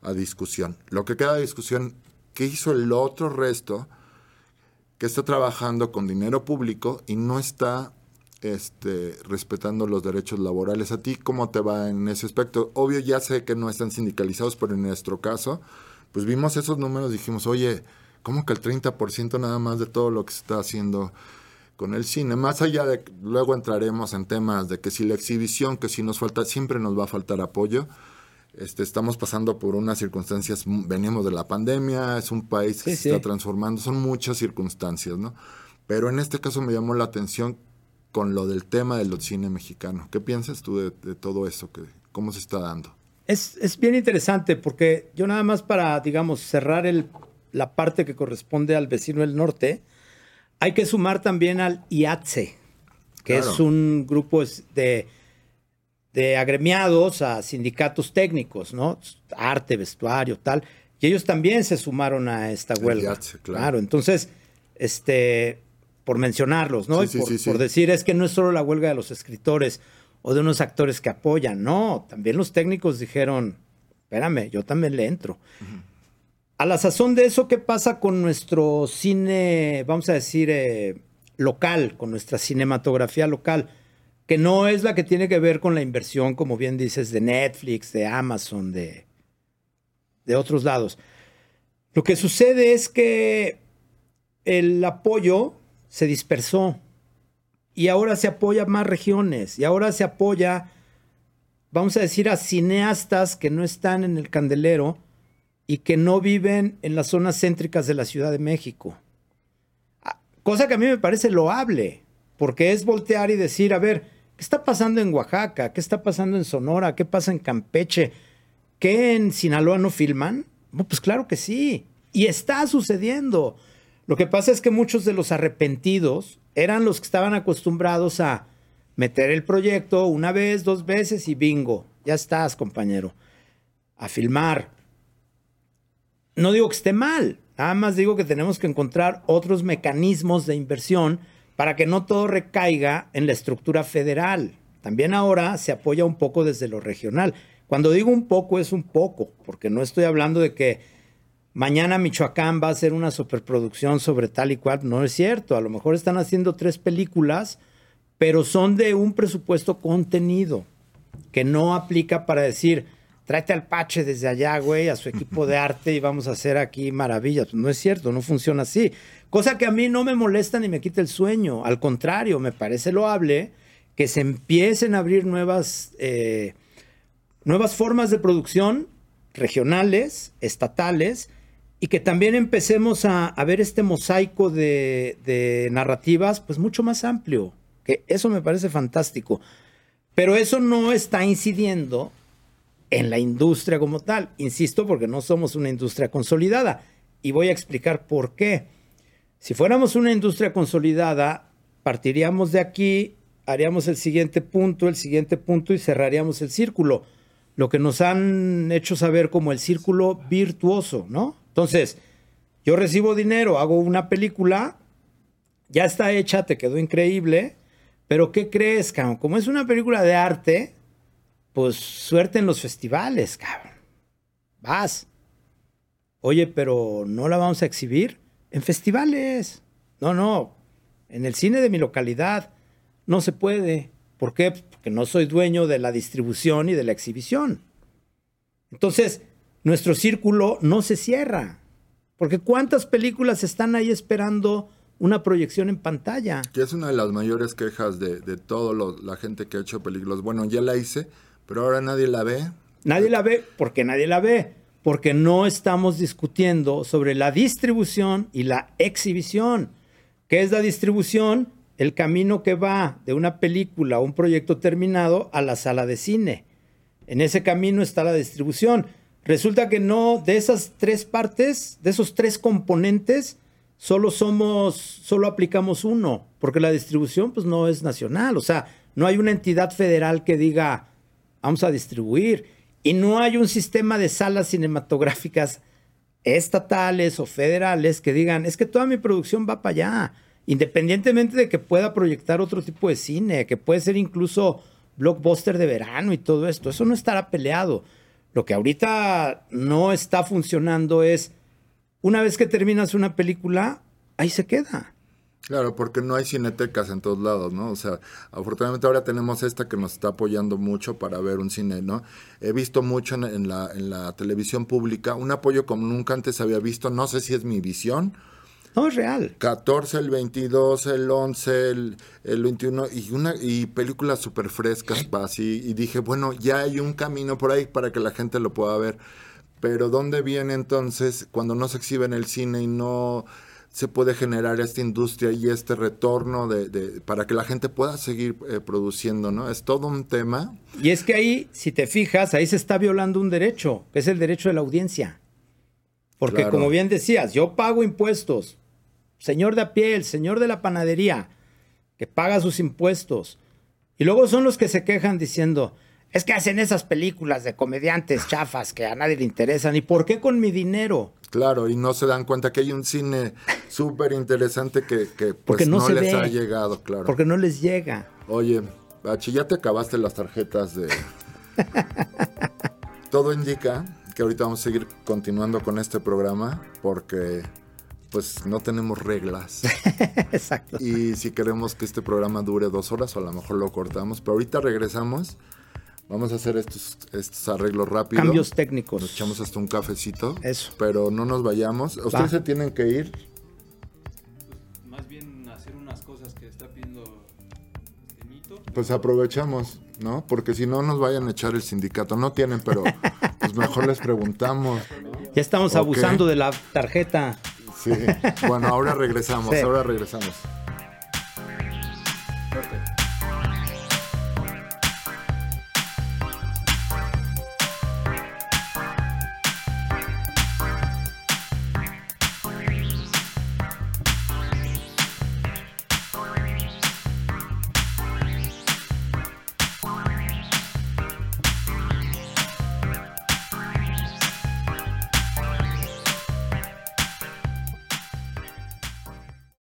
a discusión. Lo que queda a discusión, ¿qué hizo el otro resto que está trabajando con dinero público y no está este, respetando los derechos laborales. ¿A ti cómo te va en ese aspecto? Obvio, ya sé que no están sindicalizados, pero en nuestro caso, pues vimos esos números dijimos, oye, ¿cómo que el 30% nada más de todo lo que se está haciendo con el cine? Más allá de, luego entraremos en temas de que si la exhibición, que si nos falta, siempre nos va a faltar apoyo. Este, estamos pasando por unas circunstancias, venimos de la pandemia, es un país que se está transformando, son muchas circunstancias, ¿no? Pero en este caso me llamó la atención con lo del tema del cine mexicano. ¿Qué piensas tú de, todo eso? Que, ¿Cómo se está dando? Es, es, bien interesante porque yo nada más para, digamos, cerrar el, la parte que corresponde al vecino del norte, hay que sumar también al IATSE, que es un grupo de, de agremiados a sindicatos técnicos, ¿no? Arte, vestuario, tal. Y ellos también se sumaron a esta huelga. IATSE, claro. claro. Entonces, este, por mencionarlos, ¿no? por, decir, es que no es solo la huelga de los escritores o de unos actores que apoyan, no, también los técnicos dijeron, espérame, yo también le entro. A la sazón de eso, ¿qué pasa con nuestro cine, vamos a decir, eh, local, con nuestra cinematografía local? Que no es la que tiene que ver con la inversión, como bien dices, de Netflix, de Amazon, de, de otros lados. Lo que sucede es que el apoyo se dispersó y ahora se apoya más regiones y ahora se apoya, vamos a decir, a cineastas que no están en el candelero y que no viven en las zonas céntricas de la Ciudad de México. Ah, cosa que a mí me parece loable, porque es voltear y decir, a ver, ¿qué está pasando en Oaxaca? ¿Qué está pasando en Sonora? ¿Qué pasa en Campeche? ¿Qué en Sinaloa no filman? pues claro que sí. Y está sucediendo. Lo que pasa es que muchos de los arrepentidos eran los que estaban acostumbrados a meter el proyecto una vez, dos veces y bingo, ya estás, compañero, a filmar. No digo que esté mal, nada más digo que tenemos que encontrar otros mecanismos de inversión para que no todo recaiga en la estructura federal. También ahora se apoya un poco desde lo regional. Cuando digo un poco es un poco, porque no estoy hablando de que mañana Michoacán va a hacer una superproducción sobre tal y cual. No es cierto, a lo mejor están haciendo tres películas, pero son de un presupuesto contenido, que no aplica para decir, tráete al Pache desde allá, güey, a su equipo de arte y vamos a hacer aquí maravillas. No es cierto, no funciona así. Cosa que a mí no me molesta ni me quita el sueño. Al contrario, me parece loable que se empiecen a abrir nuevas, eh, nuevas formas de producción regionales, estatales, y que también empecemos a, ver este mosaico de, narrativas, pues mucho más amplio, que eso me parece fantástico. Pero eso no está incidiendo en la industria como tal, insisto, porque no somos una industria consolidada. Y voy a explicar por qué. Si fuéramos una industria consolidada, partiríamos de aquí, haríamos el siguiente punto, el siguiente punto y cerraríamos el círculo. Lo que nos han hecho saber como el círculo virtuoso, ¿no? Entonces, yo recibo dinero, hago una película, ya está hecha, te quedó increíble, pero ¿qué crees, cabrón? Como es una película de arte, pues suerte en los festivales, cabrón. Vas. Oye, pero ¿no la vamos a exhibir? En festivales. No, no. En el cine de mi localidad no se puede. ¿Por qué? Porque no soy dueño de la distribución y de la exhibición. Entonces, nuestro círculo no se cierra. Porque ¿cuántas películas están ahí esperando una proyección en pantalla? Que es una de las mayores quejas de, de toda la gente que ha hecho películas. Bueno, ya la hice, pero ahora nadie la ve. Nadie la ve porque nadie la ve. Porque no estamos discutiendo sobre la distribución y la exhibición. ¿Qué es la distribución? El camino que va de una película o un proyecto terminado a la sala de cine. En ese camino está la distribución. Resulta que no, de esas tres partes, de esos tres componentes, solo somos, solo aplicamos uno, porque la distribución pues no es nacional, o sea, no hay una entidad federal que diga, vamos a distribuir, y no hay un sistema de salas cinematográficas estatales o federales que digan, es que toda mi producción va para allá, independientemente de que pueda proyectar otro tipo de cine, que puede ser incluso blockbuster de verano y todo esto, eso no estará peleado. Lo que ahorita no está funcionando es, una vez que terminas una película, ahí se queda. Claro, porque no hay cinetecas en todos lados, ¿no? O sea, afortunadamente ahora tenemos esta que nos está apoyando mucho para ver un cine, ¿no? He visto mucho en, la, en la televisión pública, un apoyo como nunca antes había visto, no sé si es mi visión. No, es real. 14, el 22, el 11, el, el 21 y, una, y películas súper frescas, así. Y dije, bueno, ya hay un camino por ahí para que la gente lo pueda ver. Pero ¿dónde viene entonces cuando no se exhibe en el cine y no se puede generar esta industria y este retorno de, para que la gente pueda seguir eh, produciendo, ¿no? Es todo un tema. Y es que ahí, si te fijas, ahí se está violando un derecho, que es el derecho de la audiencia. Porque como bien decías, yo pago impuestos. Señor de a pie, el señor de la panadería, que paga sus impuestos. Y luego son los que se quejan diciendo, es que hacen esas películas de comediantes chafas que a nadie le interesan. ¿Y por qué con mi dinero? Claro, y no se dan cuenta que hay un cine súper interesante que, pues, no, les ha llegado, claro. Porque no les llega. Oye, Bachi, ya te acabaste las tarjetas de... [laughs] Todo indica que ahorita vamos a seguir continuando con este programa porque pues no tenemos reglas. [laughs] Exacto. Y si queremos que este programa dure dos horas, o a lo mejor lo cortamos. Pero ahorita regresamos Vamos a hacer estos, estos arreglos rápidos. Cambios técnicos. Nos echamos hasta un cafecito. Eso. Pero no nos vayamos. Ustedes se tienen que ir. Pues, más bien hacer unas cosas que está pidiendo Nito. Pues aprovechamos, ¿no? Porque si no nos vayan a echar el sindicato. No tienen, pero pues mejor les preguntamos. [laughs] Ya estamos abusando de la tarjeta. Sí. Bueno, ahora regresamos. Ahora regresamos.